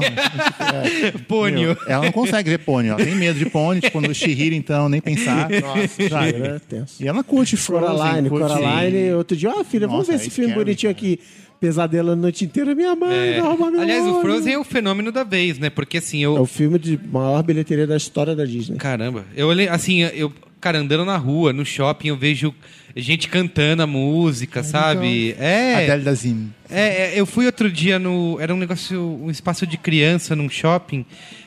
Pônio. meu, ela não consegue ver pônei, ela tem medo de pônei, tipo no Shihiro então, nem pensar. Nossa, sabe? é tenso. E ela curte Frozen, Coraline, curte... Coraline. Outro dia, ah, filha, vamos Nossa, ver esse é filme bonitinho cara. aqui. Pesadelo a noite inteira, minha mãe, É. roubar meu Aliás, o olho. Frozen é o fenômeno da vez, né? Porque assim, eu. É o filme de maior bilheteria da história da Disney. Caramba, eu olhei, assim, eu cara, andando na rua, no shopping, eu vejo gente cantando a música, sabe? É. Adele Dazim. É, é, eu fui outro dia no. Era um negócio, um espaço de criança num shopping.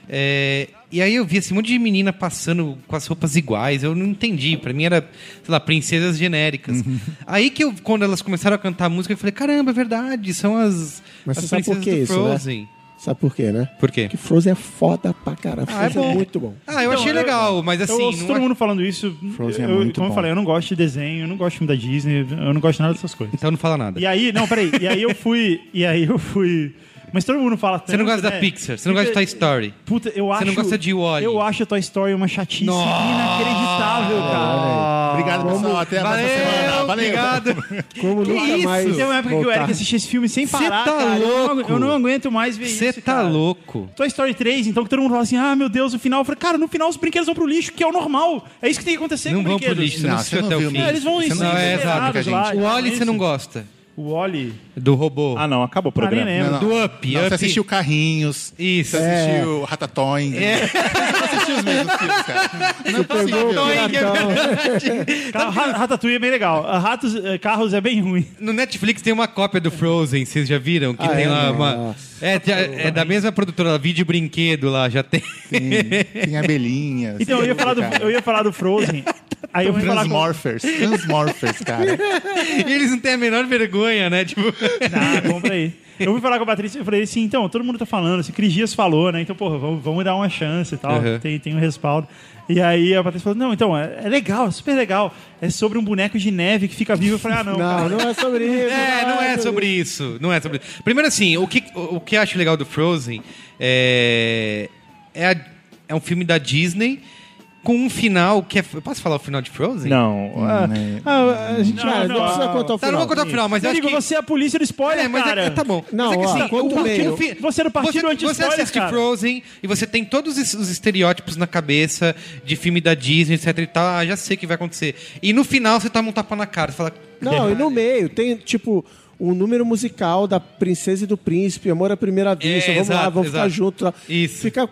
é, e aí eu vi assim, um monte de menina passando com as roupas iguais. Eu não entendi. Pra mim era, sei lá, princesas genéricas. Uhum. Aí que eu, quando elas começaram a cantar a música, eu falei, caramba, é verdade, são as, Mas as você sabe por princesas que do isso, né? Sabe por quê, né? Por quê? Porque Frozen é foda pra caramba. Ah, é Frozen é, bom. muito bom. Ah, eu Então, achei eu- legal, mas assim. eu ouço não todo é- mundo falando isso. Frozen é eu, muito como eu bom. falei, eu não gosto de desenho, eu não gosto de filme da Disney, eu não gosto de nada dessas coisas. Então não fala nada. E aí, não, peraí. E aí eu fui. E aí eu fui. Mas todo mundo fala Você não tanto, gosta da né? Pixar, você não gosta de Toy Story. Puta, eu acho. Você não gosta de Wall-E. Eu acho a Toy Story uma chatice inacreditável, cara. Obrigado, pessoal. Até a próxima semana. Valeu, Valeu. obrigado. Como Que nunca isso? mais. Tem uma época que o voltar. Eric assistia esse filme sem Cê parar, tá cara. Eu não- louco. Eu não aguento mais ver Você isso, tá cara. louco. Toy Story 3, então que todo mundo fala assim, ah, meu Deus, o final. Eu falei, cara, no final os brinquedos vão pro lixo, que é o normal. É isso que tem que acontecer Não com vão pro lixo, você Não, não você não até o viu, não. É, eles vão Você não- Não, é exato. lá, O Wally você não gosta. O Wally. Do robô. Ah, não, acabou o Ah, nem programa. lembro. Não, não. Do Up, Não, Up. Você assistiu Carrinhos. Isso. Você assistiu Ratatouille. É. Você não assistiu os mesmos filmes, cara. Não é possível. Ra- Ratatouille é bem legal. Ah, Ratos, eh, carros é bem ruim. No Netflix tem uma cópia do Frozen, vocês já viram? Que Ah, tem é? lá uma. Nossa. É, é da mesma produtora, Vídeo Brinquedo lá, já tem. Tem, tem abelhinhas. Então, eu ia falar do, eu ia falar do Frozen. Aí eu fui falar com... Transmorphers. Transmorphers, cara. e eles não têm a menor vergonha, né? Tipo. Ah, compra aí. Eu fui falar com a Patrícia e falei assim, então, todo mundo tá falando, assim, Cris Dias falou, né? Então, porra, vamos, vamos dar uma chance e tal. Uhum. Tem, tem um respaldo. E aí a Patrícia falou, não, então, é, é legal, é super legal. É sobre um boneco de neve que fica vivo. Eu falei, ah, não. Não, não é sobre isso. É, não é sobre isso. Não é sobre Primeiro, assim, o que, o, o que eu acho legal do Frozen é. É, a- é um filme da Disney com um final que é. Eu posso falar o final de Frozen? Não, ah, Né? Ah, a gente Cara, não, precisa contar o Tá, não final. vou contar o final, mas eu acho que. você é a polícia do spoiler, É, mas cara. é que tá bom. Não, mas é que, ó, assim, conta o- meio. fi- Você é do partido você, você anti-spoiler, assiste cara. Frozen e você tem todos os os estereótipos na cabeça de filme da Disney, etc e tal. Ah, já sei o que vai acontecer. E no final você toma um tapa na cara. Você fala. Não, e no meio tem, tipo, um número musical da Princesa e do Príncipe, Amor à Primeira Vista, É, vamos lá, exato, vamos ficar exato. juntos. tal. Isso. Fica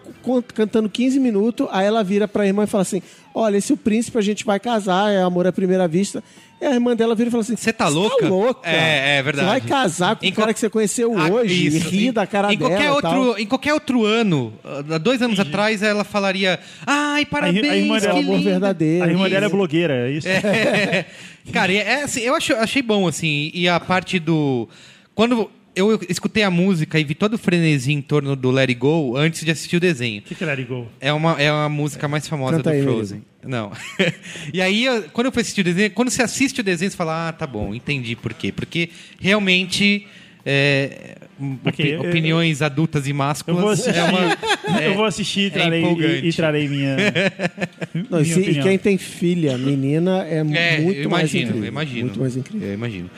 cantando 15 minutos, aí ela vira pra irmã e fala assim, olha, esse é o príncipe, a gente vai casar, é Amor à Primeira Vista. E a irmã dela vira e fala assim, Você tá "Cê louca? Tá louca? É, é verdade. Você vai casar com Em o cara que você conheceu Ah, hoje isso. e rir Em- da cara em qualquer dela e tal. outro Em qualquer outro ano, há dois anos atrás, ela falaria: Ai, A, ri- parabéns, a irmã dela, que amor linda." verdadeiro. a irmã dela é Isso. blogueira, é isso? É. Cara, e é assim, eu acho, achei bom, assim, e a parte do. Quando eu escutei a música e vi todo o frenesi em torno do Let It Go antes de assistir o desenho. O que, que ela ligou? É uma, é a música mais famosa Canta do aí, Frozen. Não. e aí, eu- quando eu fui assistir o desenho, quando você assiste o desenho, você fala, ah, tá bom, entendi por quê. Porque realmente. é, Ok, opi- eu- opiniões adultas e Eu másculas vou assistir, é uma. eu vou assistir e é trarei, e, e trarei minha, Não, e, minha se- e quem tem filha, menina, é, É, muito eu mais imagino, incrível. eu imagino. Muito mais incrível. Eu imagino.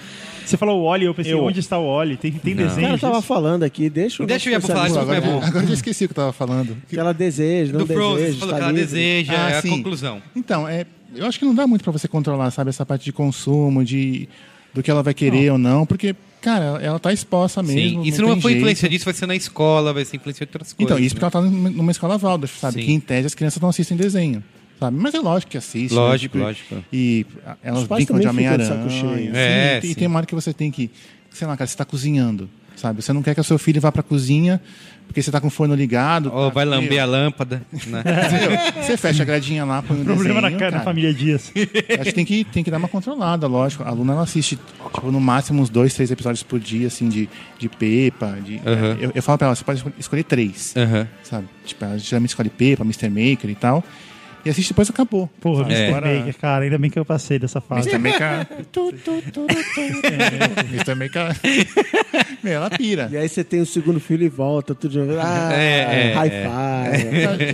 Você falou o Oli, eu pensei, Eu- onde está o Oli? Tem, tem O desenho cara tava falando aqui, deixa o Deixa eu ir pra falar disso, Agora, é bom. agora eu já esqueci o que eu tava falando. que ela deseja, não do Frozen, deseja, você falou que ela livre. deseja, Ah, é a sim. conclusão. Então, é, eu acho que não dá muito pra você controlar, sabe, essa parte de consumo, de do que ela vai querer ou não, porque, cara, ela tá exposta mesmo. Sim, e se não tem for jeito. influência disso, vai ser na escola, vai ser influência de outras coisas. Então, isso porque né? ela tá numa numa escola Waldorf, sabe? Sim. Que em tese as crianças não assistem desenho. Sabe? Mas é lógico que assistem. Lógico, né? lógico. E ah, elas brincam de Homem-Aranha. saco cheio. sim, É, e sim. tem uma hora que você tem que, sei lá, cara, você tá cozinhando, sabe? Você não quer que o seu filho vá pra cozinha porque você tá com o forno ligado. Ou tá vai lamber a lâmpada, né? Você fecha a gradinha lá, põe um Problema desenho, na cara. família Dias. Acho que tem que, tem que dar uma controlada, lógico. A aluna ela assiste, tipo, no máximo uns dois, três episódios por dia, assim, de, de Pepa. De, Aham. eu, eu falo pra ela, você pode escolher- três, Aham. sabe? Tipo, ela geralmente escolhe Pepa, Mr. Maker e tal. E assiste depois acabou. Porra? Mr. Agora- Baker, cara, ainda bem que eu passei dessa fase. Mr. Maker. Tu, tu, tu, tu, tu. Mr. Maker. Meu, ela pira. E aí você tem o segundo filho e volta, tudo. Ah, É, é, high é.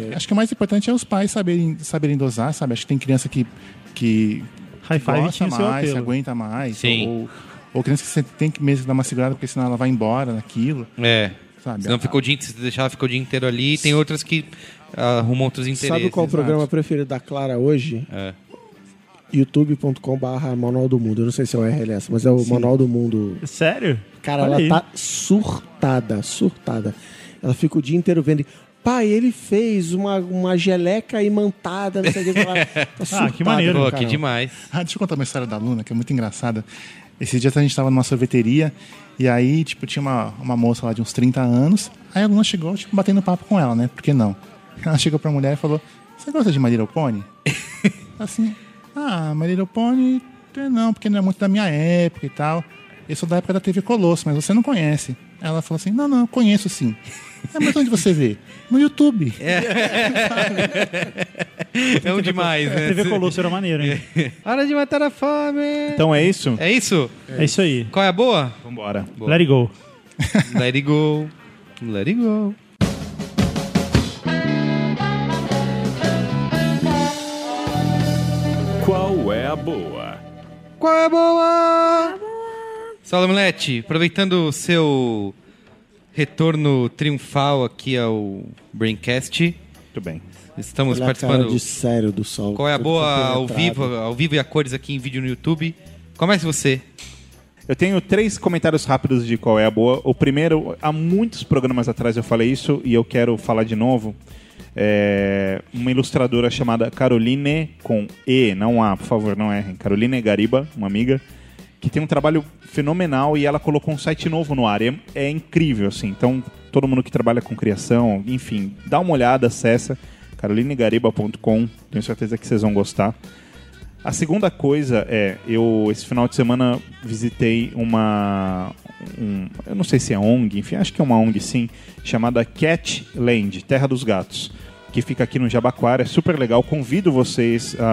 five. Acho que o mais importante é os pais saberem, saberem dosar, sabe? Acho que tem criança que, que High five gosta seu mais, aguenta mais. Sim. Ou, ou criança que você tem que mesmo dar uma segurada, porque senão ela vai embora naquilo, É. sabe? Se não ficou o dia, se deixar, ela ficou o dia inteiro ali. Tem outras que arrumam outros interesses. Sabe qual o programa preferido da Clara hoje? É. youtube.com.br Manual do Mundo. Eu não sei se é o RLS, mas é o Manual do Mundo. Sério? Cara, Olha ela aí. tá surtada, surtada. Ela fica o dia inteiro vendo. Pai, ele fez uma, uma geleca imantada, não sei o que. Ela tá surtada, que maneiro. Pô, que demais. Ah, deixa eu contar uma história da Luna, que é muito engraçada. Esse dia a gente estava numa sorveteria e aí, tipo, tinha uma, uma moça lá de uns 30 anos. Aí a Luna chegou, tipo, batendo papo com ela, né? Por que não? Ela chegou pra mulher e falou: Você gosta de My Little Pony? assim, ah, My Little Pony, não, porque não é muito da minha época e tal. Eu sou da época da TV Colosso, mas você não conhece. Ela falou assim: Não, não, eu conheço sim. É, mas onde você vê? No YouTube. É um demais, né? TV Colosso era maneiro, hein? Hora de matar a fome. Então é isso? É isso? É isso aí. Qual é a boa? Vambora. Let it go. Let it go. Let it go. A boa? Qual é a boa? Saulo Milete, aproveitando o seu retorno triunfal aqui ao Braincast, Muito bem. estamos Olha a cara participando. de sério do sol. Qual é a boa ao vivo, ao vivo e a cores aqui em vídeo no YouTube? Comece você. Eu tenho três comentários rápidos de qual é a boa. O primeiro, há muitos programas atrás eu falei isso e eu quero falar de novo. É uma ilustradora chamada Caroline, com E, não A, por favor, não errem. Caroline Gariba, uma amiga, que tem um trabalho fenomenal e ela colocou um site novo no ar. É, é incrível, assim. Então, todo mundo que trabalha com criação, enfim, dá uma olhada, acessa carolinegariba.com. Tenho certeza que vocês vão gostar. A segunda coisa é, eu esse final de semana visitei uma, um- eu não sei se é ONG, enfim, acho que é uma ONG sim, chamada Cat Land, Terra dos Gatos, que fica aqui no Jabaquara, é super legal, convido vocês a,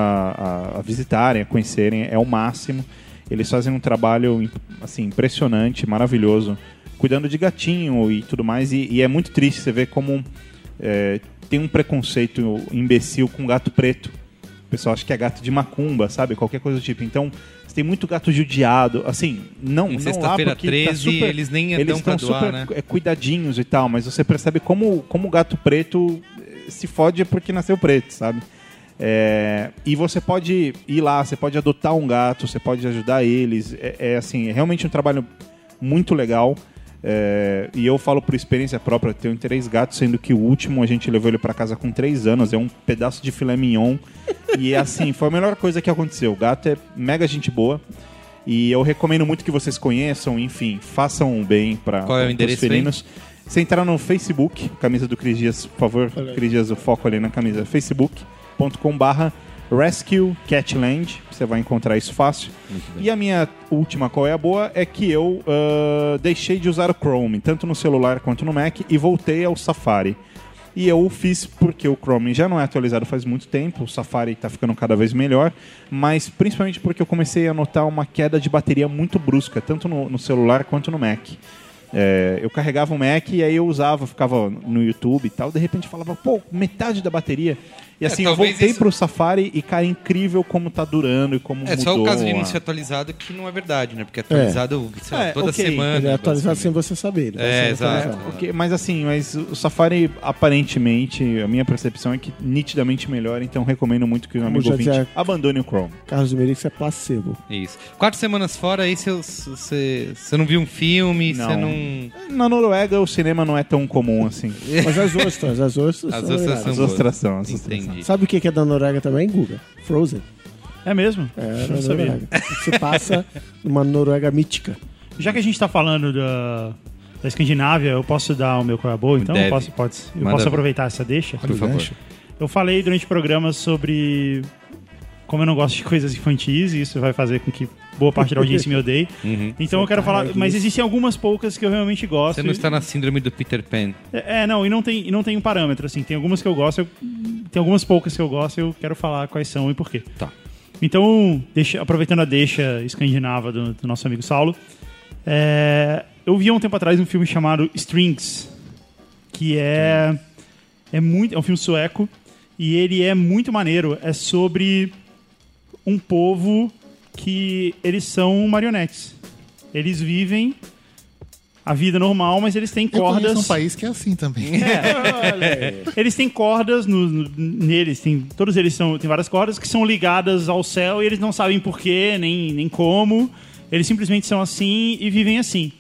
a- a visitarem, a conhecerem, é o máximo. Eles fazem um trabalho assim impressionante, maravilhoso, cuidando de gatinho e tudo mais, e, e é muito triste você ver como é, tem um preconceito imbecil com gato preto. O pessoal acha que é gato de macumba, sabe? Qualquer coisa do tipo. Então, você tem muito gato judiado. Assim, não, Em sexta-feira lá porque 13, tá super, eles nem eles estão doar, super né? é, cuidadinhos e tal, mas você percebe como, como o gato preto eh, se fode porque nasceu preto, sabe? É, e você pode ir lá, você pode adotar um gato, você pode ajudar eles. É, é, assim, é realmente um trabalho muito legal. É, e eu falo por experiência própria, eu tenho três gatos, sendo que o último a gente levou ele para casa com três anos, é um pedaço de filé mignon. e assim, foi a melhor coisa que aconteceu. O gato é mega gente boa. E eu recomendo muito que vocês conheçam, enfim, façam um bem para Qual é o os aí? felinos. Você entrar no Facebook, camisa do Cris Dias, por favor, Cris Dias, o foco ali na camisa, facebook.com barra Rescue Catland, você vai encontrar isso fácil. E a minha última qual é a boa é que eu ah, deixei de usar o Chrome, tanto no celular quanto no Mac, e voltei ao Safari. E eu o fiz porque o Chrome já não é atualizado faz muito tempo, o Safari está ficando cada vez melhor, mas principalmente porque eu comecei a notar uma queda de bateria muito brusca, tanto no, no celular quanto no Mac. É, eu carregava o Mac e aí eu usava, ficava no YouTube e tal, de repente falava, pô, metade da bateria. E É, assim, eu talvez voltei isso- pro Safari e, cara, é incrível como tá durando e como É mudou. só o caso de não ser atualizado que não é verdade, né? Porque é atualizado sei lá, É, toda ok, semana. Ele é atualizado sem basicamente. você saber. É, exato. atualizado. Ok, mas assim, mas o Safari aparentemente, a minha percepção é que nitidamente melhor, então recomendo muito que o amigo já ouvinte dizia- abandone o Chrome. Carlos Meric, isso é placebo. Isso. Quatro semanas fora, aí você, você, você não viu um filme, você Não. não. Na Noruega o cinema não é tão comum assim. Mas as ostras, as ostras As são ostras são As boas. ostração, as ostração. Entendi. Sabe o que é da Noruega também, Guga? Frozen. É mesmo? É, não sabia. Noruega. Se passa numa Noruega mítica. Já que a gente tá falando da, da Escandinávia, eu posso dar o meu boa, então? Deve. Eu posso, pode, eu Manda posso aproveitar essa deixa? Por favor. Eu falei durante o programa sobre como eu não gosto de coisas infantis, isso vai fazer com que boa parte da audiência me odeie. Uhum. Então eu quero falar, mas existem algumas poucas que eu realmente gosto. Você não está na síndrome do Peter Pan. É, é, não, e não tem, e não tem um parâmetro, assim. Tem algumas que eu gosto, eu- tem algumas poucas que eu gosto, eu quero falar quais são e por quê. Tá. Então, deixa- aproveitando a deixa escandinava do, do nosso amigo Saulo, é, eu vi há um tempo atrás um filme chamado Strings, que é, é, muito, é um filme sueco, e ele é muito maneiro. É sobre um povo que eles são marionetes. Eles vivem a vida normal, mas eles têm Eu cordas. um país que é assim também. Eles têm cordas no, no- neles, tem, todos eles são, tem várias cordas que são ligadas ao céu e eles não sabem porquê, nem, nem como. Eles simplesmente são assim e vivem assim.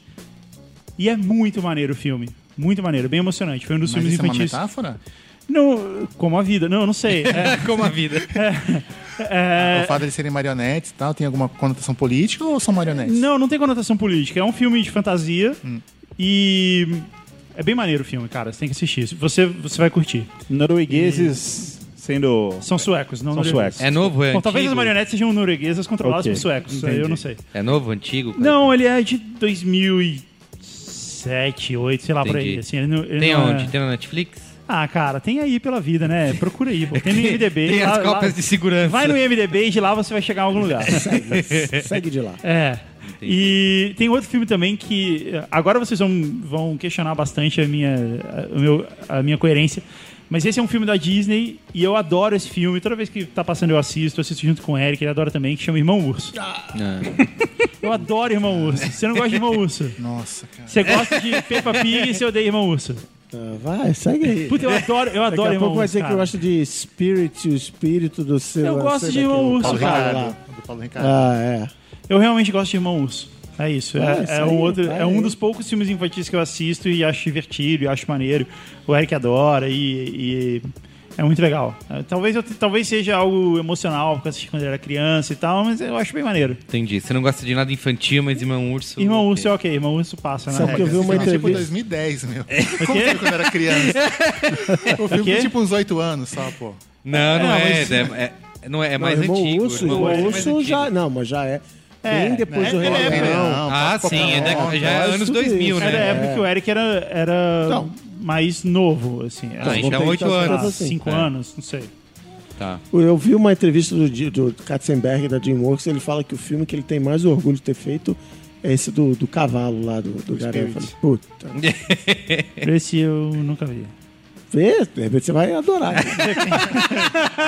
E é muito maneiro o filme. Muito maneiro, bem emocionante. Foi um dos Mas filmes isso é uma infantis. metáfora? Não, como a vida. Não, eu não sei. É, Como a vida. é, O fato de eles serem marionetes e tal, tem alguma conotação política ou são marionetes? não, não tem conotação política. É um filme de fantasia e é bem maneiro o filme, cara. Você tem que assistir. Você, você vai curtir. Noruegueses sendo. São suecos, não São suecos. É novo, é Bom, talvez as marionetes sejam norueguesas controladas Ok, por suecos. Aí eu entendi. não sei. É novo, antigo? cara? Não, ele é de 2007, 2008, sei lá, por aí. Entendi. Assim, ele não, ele Tem onde? é- Tem na Netflix? Ah, cara, tem aí pela vida, né? Procura aí, pô. Tem no IMDB. Tem lá- as cópias lá- de segurança. Vai no IMDB e de lá você vai chegar em algum lugar. Segue de lá. É. E tem outro filme também que agora vocês vão, vão questionar bastante a minha, a, o meu- a minha coerência. Mas esse é um filme da Disney e eu adoro esse filme. Toda vez que tá passando eu assisto, eu assisto junto com o Eric, ele adora também, que chama Irmão Urso. Não. Eu adoro Irmão Urso. Você não gosta de Irmão Urso? Nossa, cara. Você gosta de Peppa Pig e você odeia Irmão Urso? Ah, vai, segue aí. Puta, eu adoro, eu Daqui adoro a Irmão pouco vai dizer que eu gosto de Spirit, o espírito do seu. Eu gosto de Irmão Urso, Paulo cara. Ricardo. Do Paulo Ricardo. Ah, é. Eu realmente gosto de Irmão Urso. É isso. É, isso é aí, um outro, vai é um aí. dos poucos filmes infantis que eu assisto e acho divertido, e acho maneiro. O Eric adora e, e é muito legal. É, Talvez, eu, talvez seja algo emocional, porque eu assisti quando eu era criança e tal, mas eu acho bem maneiro. Entendi. Você não gosta de nada infantil, mas Irmão Urso. Irmão. Urso é ok, Irmão Urso passa, né? Sabe que eu vi uma é tipo entrevista. 2010, meu. O Como foi quando eu era criança? o filme tem tipo uns 8 anos só, pô. Não, não É, é. mas- É, é- não é, é mais não, irmão antigo. Urso, Irmão irmão Urso é Urso já. Não, mas já é. É, Bem depois né? do Rei é Leão. Ah, sim, é, da- já é anos tudo 2000, isso. né? É da época que o Eric era, era Então. Mais novo, assim. Era Ah, vou então ter oito anos. assim. cinco É. anos, não sei. Tá. Eu vi uma entrevista do, do Katzenberg da DreamWorks, ele fala que o filme que ele tem mais orgulho de ter feito é esse do, do cavalo lá, do, do garoto. Eu falei, puta, Esse eu nunca vi. vê, de repente você vai adorar.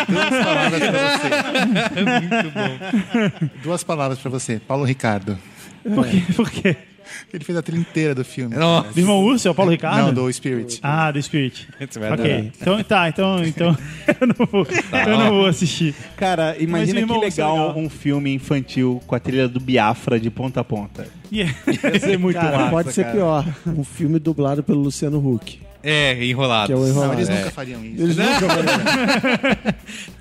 Duas palavras pra você. Muito bom. Duas palavras pra você. Paulo Ricardo. Por quê? Por quê? Ele fez a trilha inteira do filme. Nossa. Do Irmão Urso é o Paulo Ricardo? Não, do Spirit. Ah, do Spirit. Você Ok. Então, tá, então, então eu, não vou, eu não vou assistir. Cara, imagina que é legal, legal. um filme infantil com a trilha do Biafra de ponta a ponta. Yeah. Ia ser muito Cara, massa, pode ser cara. pior. Um filme dublado pelo Luciano Huck. É, enrolado. Que é o Não, enrolado. eles É. nunca fariam isso. Eles nunca vão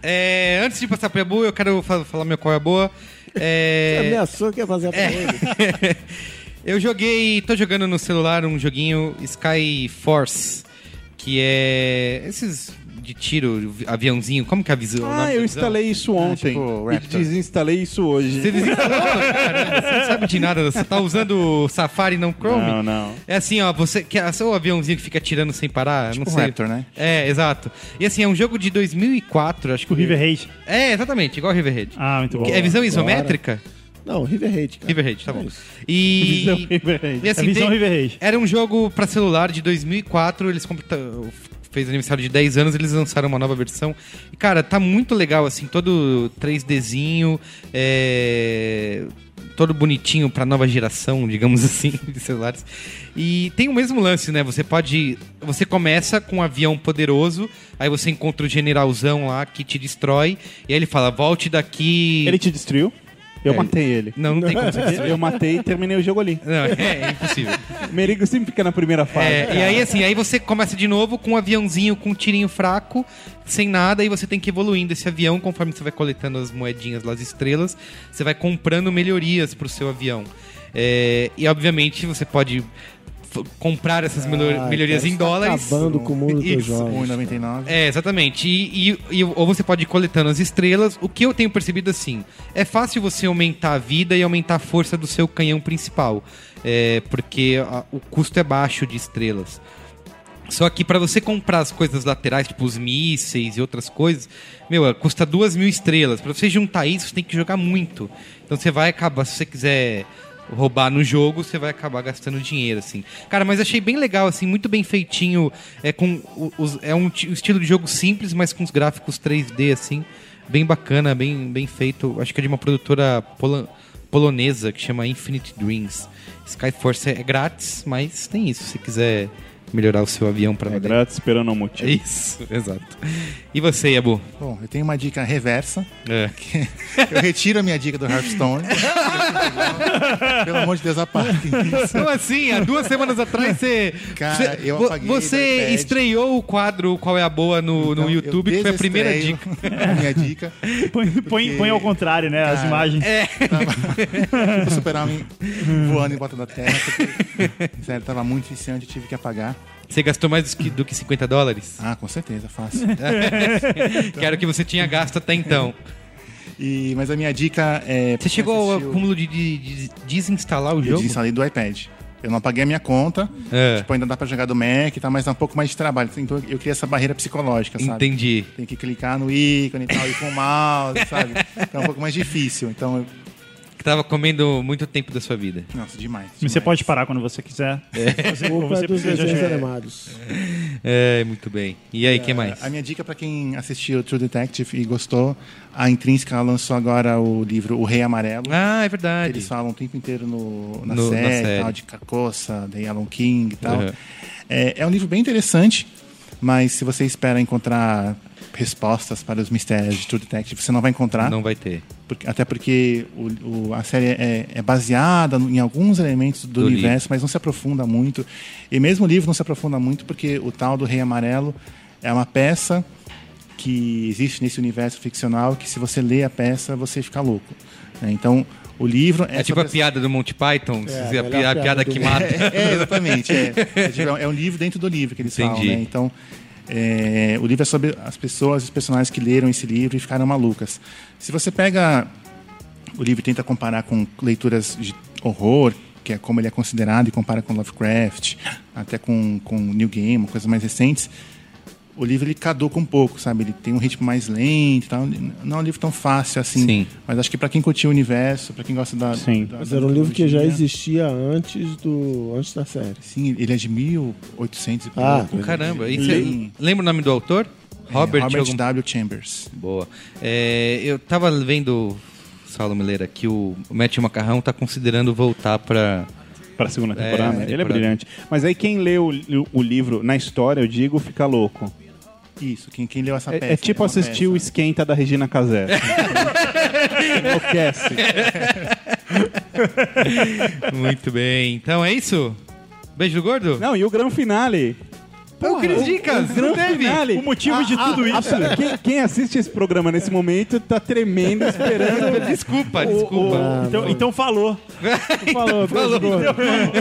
É, antes de passar pra boa, eu quero fa- falar meu qual é a boa. Você É, ameaçou que ia fazer pra ele. eu joguei, tô jogando no celular um joguinho Sky Force, que é esses de tiro, aviãozinho, como que é a visão? Ah, eu instalei isso ontem. tipo e desinstalei isso hoje. Você desinstalou? Caramba, você não sabe de nada, você tá usando o Safari e não Chrome? Não, não. É assim, ó, você que é o aviãozinho que fica tirando sem parar, Tipo não sei. Raptor, né? É, exato. E assim, é um jogo de 2004, acho que O River Raid. É, exatamente, igual o River Raid. Ah, muito bom. É visão isométrica? Não, River Raid, cara. River Raid, tá bom. isso. E, Visão River Raid. e É assim, visão tem- River Raid. era um jogo pra celular de 2004, eles completa- fez aniversário de 10 anos, eles lançaram uma nova versão. E cara, tá muito legal assim, todo 3Dzinho, é, todo bonitinho pra nova geração, digamos assim, de celulares. E tem o mesmo lance, né? Você pode, você começa com um avião poderoso, aí você encontra o generalzão lá que te destrói, e aí ele fala: "Volte daqui". Ele te destruiu? Eu É. matei ele. Não, não tem como você. Eu matei e terminei o jogo ali. Não, é, é impossível. Merigo sempre fica na primeira fase. É, e aí, assim, aí você começa de novo com um aviãozinho com um tirinho fraco, sem nada, e você tem que ir evoluindo esse avião conforme você vai coletando as moedinhas lá, as estrelas, você vai comprando melhorias pro seu avião. É, e obviamente você pode comprar essas Ah, melhorias em tá dólares. acabando com o mundo dos Isso. jogos. 1,99. É, exatamente. E, e- e- ou você pode ir coletando as estrelas. O que eu tenho percebido assim, é fácil você aumentar a vida e aumentar a força do seu canhão principal. É, porque a- o custo é baixo de estrelas. Só que pra você comprar as coisas laterais, tipo os mísseis e outras coisas, meu, custa duas mil estrelas. Pra você juntar isso, você tem que jogar muito. Então você vai acabar, se você quiser roubar no jogo, você vai acabar gastando dinheiro, assim. Cara, mas achei bem legal, assim, muito bem feitinho. É, com os- é um, ti- estilo de jogo simples, mas com os gráficos 3D, assim. Bem bacana, bem, bem feito. Acho que é de uma produtora polonesa que chama Infinite Dreams. Skyforce é grátis, mas tem isso. Se quiser melhorar o seu avião para É grátis, esperando um motivo. Isso, exato. E você, Yabu? Bom, eu tenho uma dica reversa. É. Eu retiro a minha dica do Hearthstone. Pelo amor de Deus, apague isso. Como assim? Há duas semanas atrás você. Cara, você, eu apaguei você estreou o quadro Qual é a Boa no, no Então, YouTube, eu que foi a primeira dica. a minha dica. Põe, põe, põe ao contrário, né? As Cara, imagens. O super-homem voando em volta da Terra. Porque, sério, tava muito viciante, eu tive que apagar. Você gastou mais do que, do que 50 dólares? Ah, com certeza, fácil. que era o que você tinha gasto até então. E, mas a minha dica é... Você chegou ao assistir o- cúmulo de, de- de desinstalar o Eu jogo? desinstalei do iPad. Eu não apaguei a minha conta. É. Tipo, ainda dá pra jogar do Mac e tal, mas dá um pouco mais de trabalho. Então eu criei essa barreira psicológica, sabe? Entendi. Tem que clicar no ícone e tal, e com o mouse, sabe? Então é um pouco mais difícil. Então, eu... Que tava comendo muito tempo da sua vida. nossa, demais. Mas Você demais. pode parar quando você quiser. Você, Culpa você dos desenhos animados. É, muito bem. E aí, que mais? A minha dica pra quem assistiu True Detective e gostou, a Intrínseca lançou agora o livro O Rei Amarelo. Ah, é verdade. Eles falam o tempo inteiro no, na, No- na série, série. Tal, de Carcoça, de Alan King e tal. Uhum. É, é um livro bem interessante, mas se você espera encontrar respostas para os mistérios de True Detective, você não vai encontrar. Não vai ter. Porque- até porque o, o- a série é, é baseada em alguns elementos do, Do universo, mas não se aprofunda muito. E mesmo o livro não se aprofunda muito porque o tal do Rei Amarelo é uma peça que existe nesse universo ficcional que se você lê a peça você fica louco. né? Então o livro é, É tipo a piada do Monty Python, É, a, pi- a piada, piada que mata. é, exatamente. É, É tipo, é um livro dentro do livro que eles falam. Entendi. Né? Então, é, o livro é sobre as pessoas, os personagens que leram esse livro e ficaram malucas. Se você pega o livro e tenta comparar com leituras de horror, que é como ele é considerado, e compara com Lovecraft, até com, com New Game, coisas mais recentes, o livro ele caduca um pouco, sabe? Ele tem um ritmo mais lento e tal. Não é um livro tão fácil assim. Sim. Mas acho que para quem curtiu o universo, para quem gosta da. Sim. da- Mas da era um livro que já existia antes, do, antes da série. Sim, ele é de 1800 e Ah, pouco. Caramba. E você lembra o nome do autor? É, Robert, Robert algum- W. Chambers. Boa. É, eu tava vendo, Saulo Mileira, que o Matthew Macarrão tá considerando voltar pra. Pra segunda É, temporada. Ele é temporada. brilhante. Mas aí quem lê o, o livro na história, eu digo, fica louco. Isso, quem, quem leu essa É, peça? é tipo uma assistir o peça. Esquenta da Regina Casé. Enlouquece. Muito bem. Então é isso? Beijo do gordo? Não, e o grande finale? Cris Dicas, o grande não teve? finale. O motivo de tudo A- isso. a- quem, quem assiste esse programa nesse momento tá tremendo, esperando. Desculpa, desculpa. Então, então falou. Falou, Falou.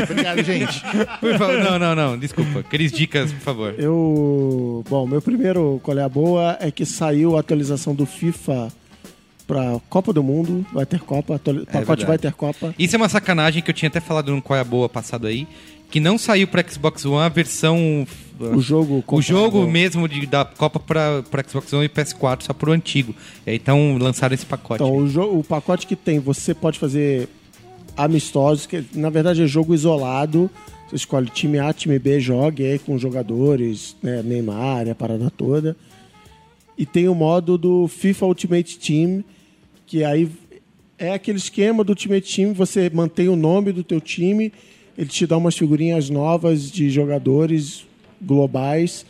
Obrigado, gente. Por favor, não, não, não, desculpa. Cris Dicas, por favor. Eu. Bom, meu primeiro qual é a boa é que saiu a atualização do FIFA pra Copa do Mundo. Vai ter Copa, atuali- pacote verdade. vai ter Copa. Isso é uma sacanagem que eu tinha até falado no Qual é a Boa passado aí, que não saiu pra Xbox One a versão... O jogo. O jogo mesmo de, da Copa pra Xbox One e PS4 só pro antigo. Então lançaram esse pacote. Então, o, o pacote que tem, você pode fazer amistosos, que na verdade é jogo isolado. Você escolhe time A, time B, jogue aí com jogadores, né, Neymar, a parada toda. E tem o modo do FIFA Ultimate Team, que aí é aquele esquema do Ultimate Team, você mantém o nome do teu time, ele te dá umas figurinhas novas de jogadores globais,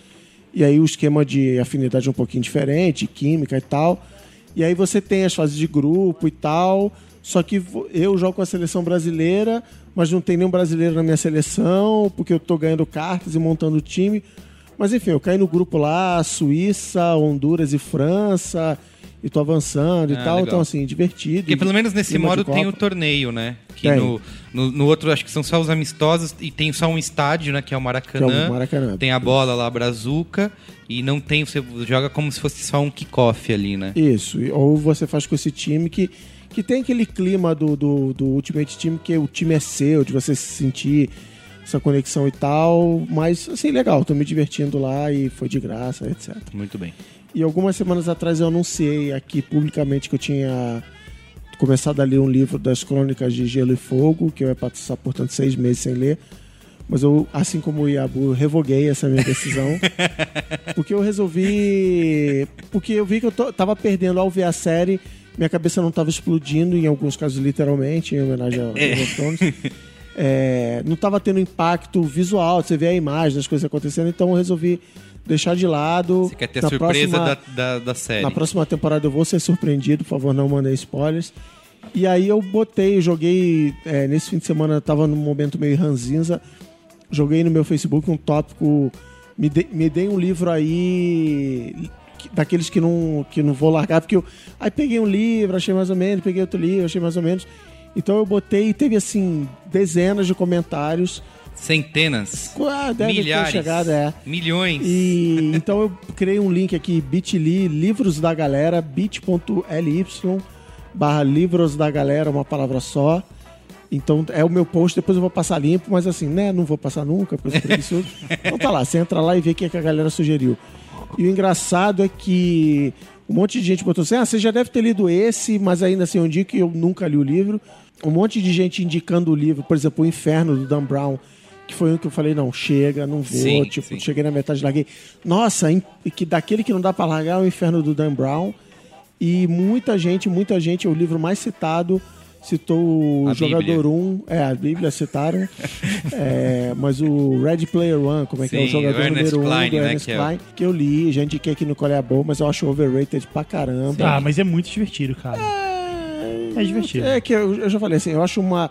e aí o esquema de afinidade é um pouquinho diferente, química e tal. E aí você tem as fases de grupo e tal. Só que eu jogo com a seleção brasileira, mas não tem nenhum brasileiro na minha seleção, porque eu tô ganhando cartas e montando time. Mas enfim, eu caí no grupo lá, Suíça, Honduras e França, e tô avançando e Ah, tal. legal. Então, assim, divertido. Porque pelo menos nesse modo tem o torneio, né? Que no, no, no outro acho que são só os amistosos e tem só um estádio, né? Que é o Maracanã. É o Maracanã. Tem a bola lá, a brazuca. E não tem, você joga como se fosse só um kickoff ali, né? Isso, e- ou você faz com esse time que, que tem aquele clima do, do, do Ultimate Team, que o time é seu, de você se sentir essa conexão e tal. Mas, assim, legal, tô me divertindo lá e foi de graça, etc. Muito bem. E algumas semanas atrás eu anunciei aqui publicamente que eu tinha começado a ler um livro das crônicas de Gelo e Fogo, que eu ia passar, portanto, seis meses sem ler. Mas eu, assim como o Iabu, revoguei essa minha decisão. porque eu resolvi. Porque eu vi que eu to- tava perdendo ao ver a série, minha cabeça não tava explodindo, em alguns casos, literalmente, em homenagem ao Game of Thrones. é, não estava tendo impacto visual, você vê a imagem das coisas acontecendo, então eu resolvi deixar de lado. Você quer ter a Na surpresa próxima- da, da, da série. na próxima temporada eu vou ser surpreendido, por favor, não mandem spoilers. E aí eu botei, joguei. é, nesse fim de semana tava num momento meio ranzinza. Joguei no meu Facebook um tópico. Me, de, me dei um livro aí. que- Daqueles que não, que não vou largar, porque eu. Aí peguei um livro, achei mais ou menos, peguei outro livro, achei mais ou menos. Então eu botei e teve assim, dezenas de comentários. Centenas. Ah, deve milhares. chegado, é. Milhões. E então eu criei um link aqui, bit.ly, livros da galera, bit.ly barra livros da galera, uma palavra só. Então é o meu post, depois eu vou passar limpo, mas assim, né, não vou passar nunca, porque eu preguiçoso. Então tá lá, você entra lá e vê o que, é que a galera sugeriu. E o engraçado é que um monte de gente botou assim, ah, você já deve ter lido esse, mas ainda assim, um dia que eu nunca li o livro. Um monte de gente indicando o livro, por exemplo, O Inferno, do Dan Brown, que foi um que eu falei, não, chega, não vou, Sim, tipo, sim. cheguei na metade, larguei. Nossa, im- que daquele que não dá pra largar é o Inferno do Dan Brown. E muita gente, muita gente, é o livro mais citado, citou o A Jogador Bíblia. 1, é, a Bíblia citaram, é, mas o Red Player One, como é que é o Sim, jogador o número 1 Cline, do né, Ernest que é Klein, que eu li, já indiquei aqui no Qual é a Boa, mas eu acho overrated pra caramba. Ah, mas é muito divertido, cara. É divertido. É que eu, eu já falei assim, eu acho uma,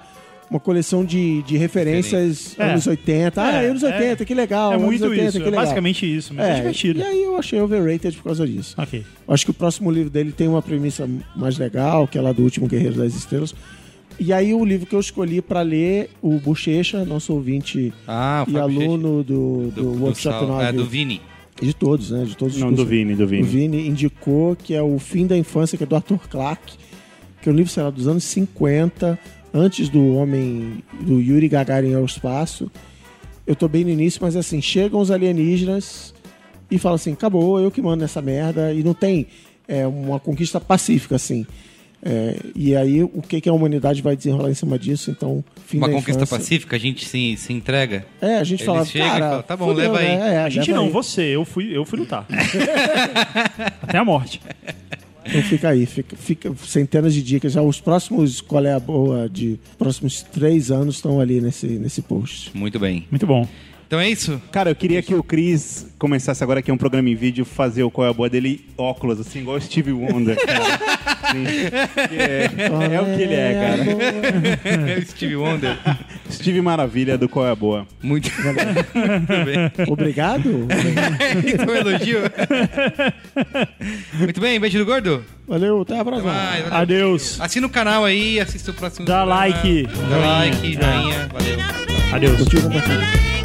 uma coleção de, de referências É. anos 80. Ah, É, anos 80, que legal. É muito 80, isso. que É legal. basicamente isso, mas é, divertido. E aí eu achei overrated por causa disso. Ok. Acho que o próximo livro dele tem uma premissa mais legal, que é lá do Último Guerreiro das Estrelas. E aí o livro que eu escolhi pra ler, o Bochecha, nosso ouvinte Ah, o e aluno do, do, do, do, Workshop Sal- 9. é, do Vini. De todos, né? De todos os Não, do cursos. Vini, do O Vini. Vini indicou que é o Fim da Infância, que é do Arthur Clarke, que é um livro, sei lá, dos anos 50, antes do homem, do Yuri Gagarin ao espaço. Eu tô bem no início, mas assim, chegam os alienígenas e falam assim, acabou, eu que mando nessa merda, e não tem é, uma conquista pacífica, assim. É, e aí, o que, que a humanidade vai desenrolar em cima disso? Então, fim Uma da conquista infância. pacífica, a gente se, se entrega. É, a gente Eles fala, chegam e cara, falam, tá bom, fudeu, leva aí. né? É, A gente não, aí. você. Eu fui, eu fui lutar. Até a morte. Então fica aí, fica, fica centenas de dicas. Já os próximos Qual é a Boa de próximos três anos estão ali nesse, nesse post. Muito bem. Muito bom. Então é isso? Cara, eu queria que o Cris começasse agora que é um programa em vídeo, fazer o qual é a boa dele óculos, assim, igual o Steve Wonder. Sim. É, é o que ele é, cara. Steve Wonder. Steve Maravilha do qual é a boa. Muito, Obrigado. Muito elogio. Muito bem, beijo do gordo. Valeu, até a Até próxima. mais, valeu. Adeus. Assina o canal aí, assista o próximo. Dá programa. like. Dá like, joinha. Valeu. Adeus. Curtiu,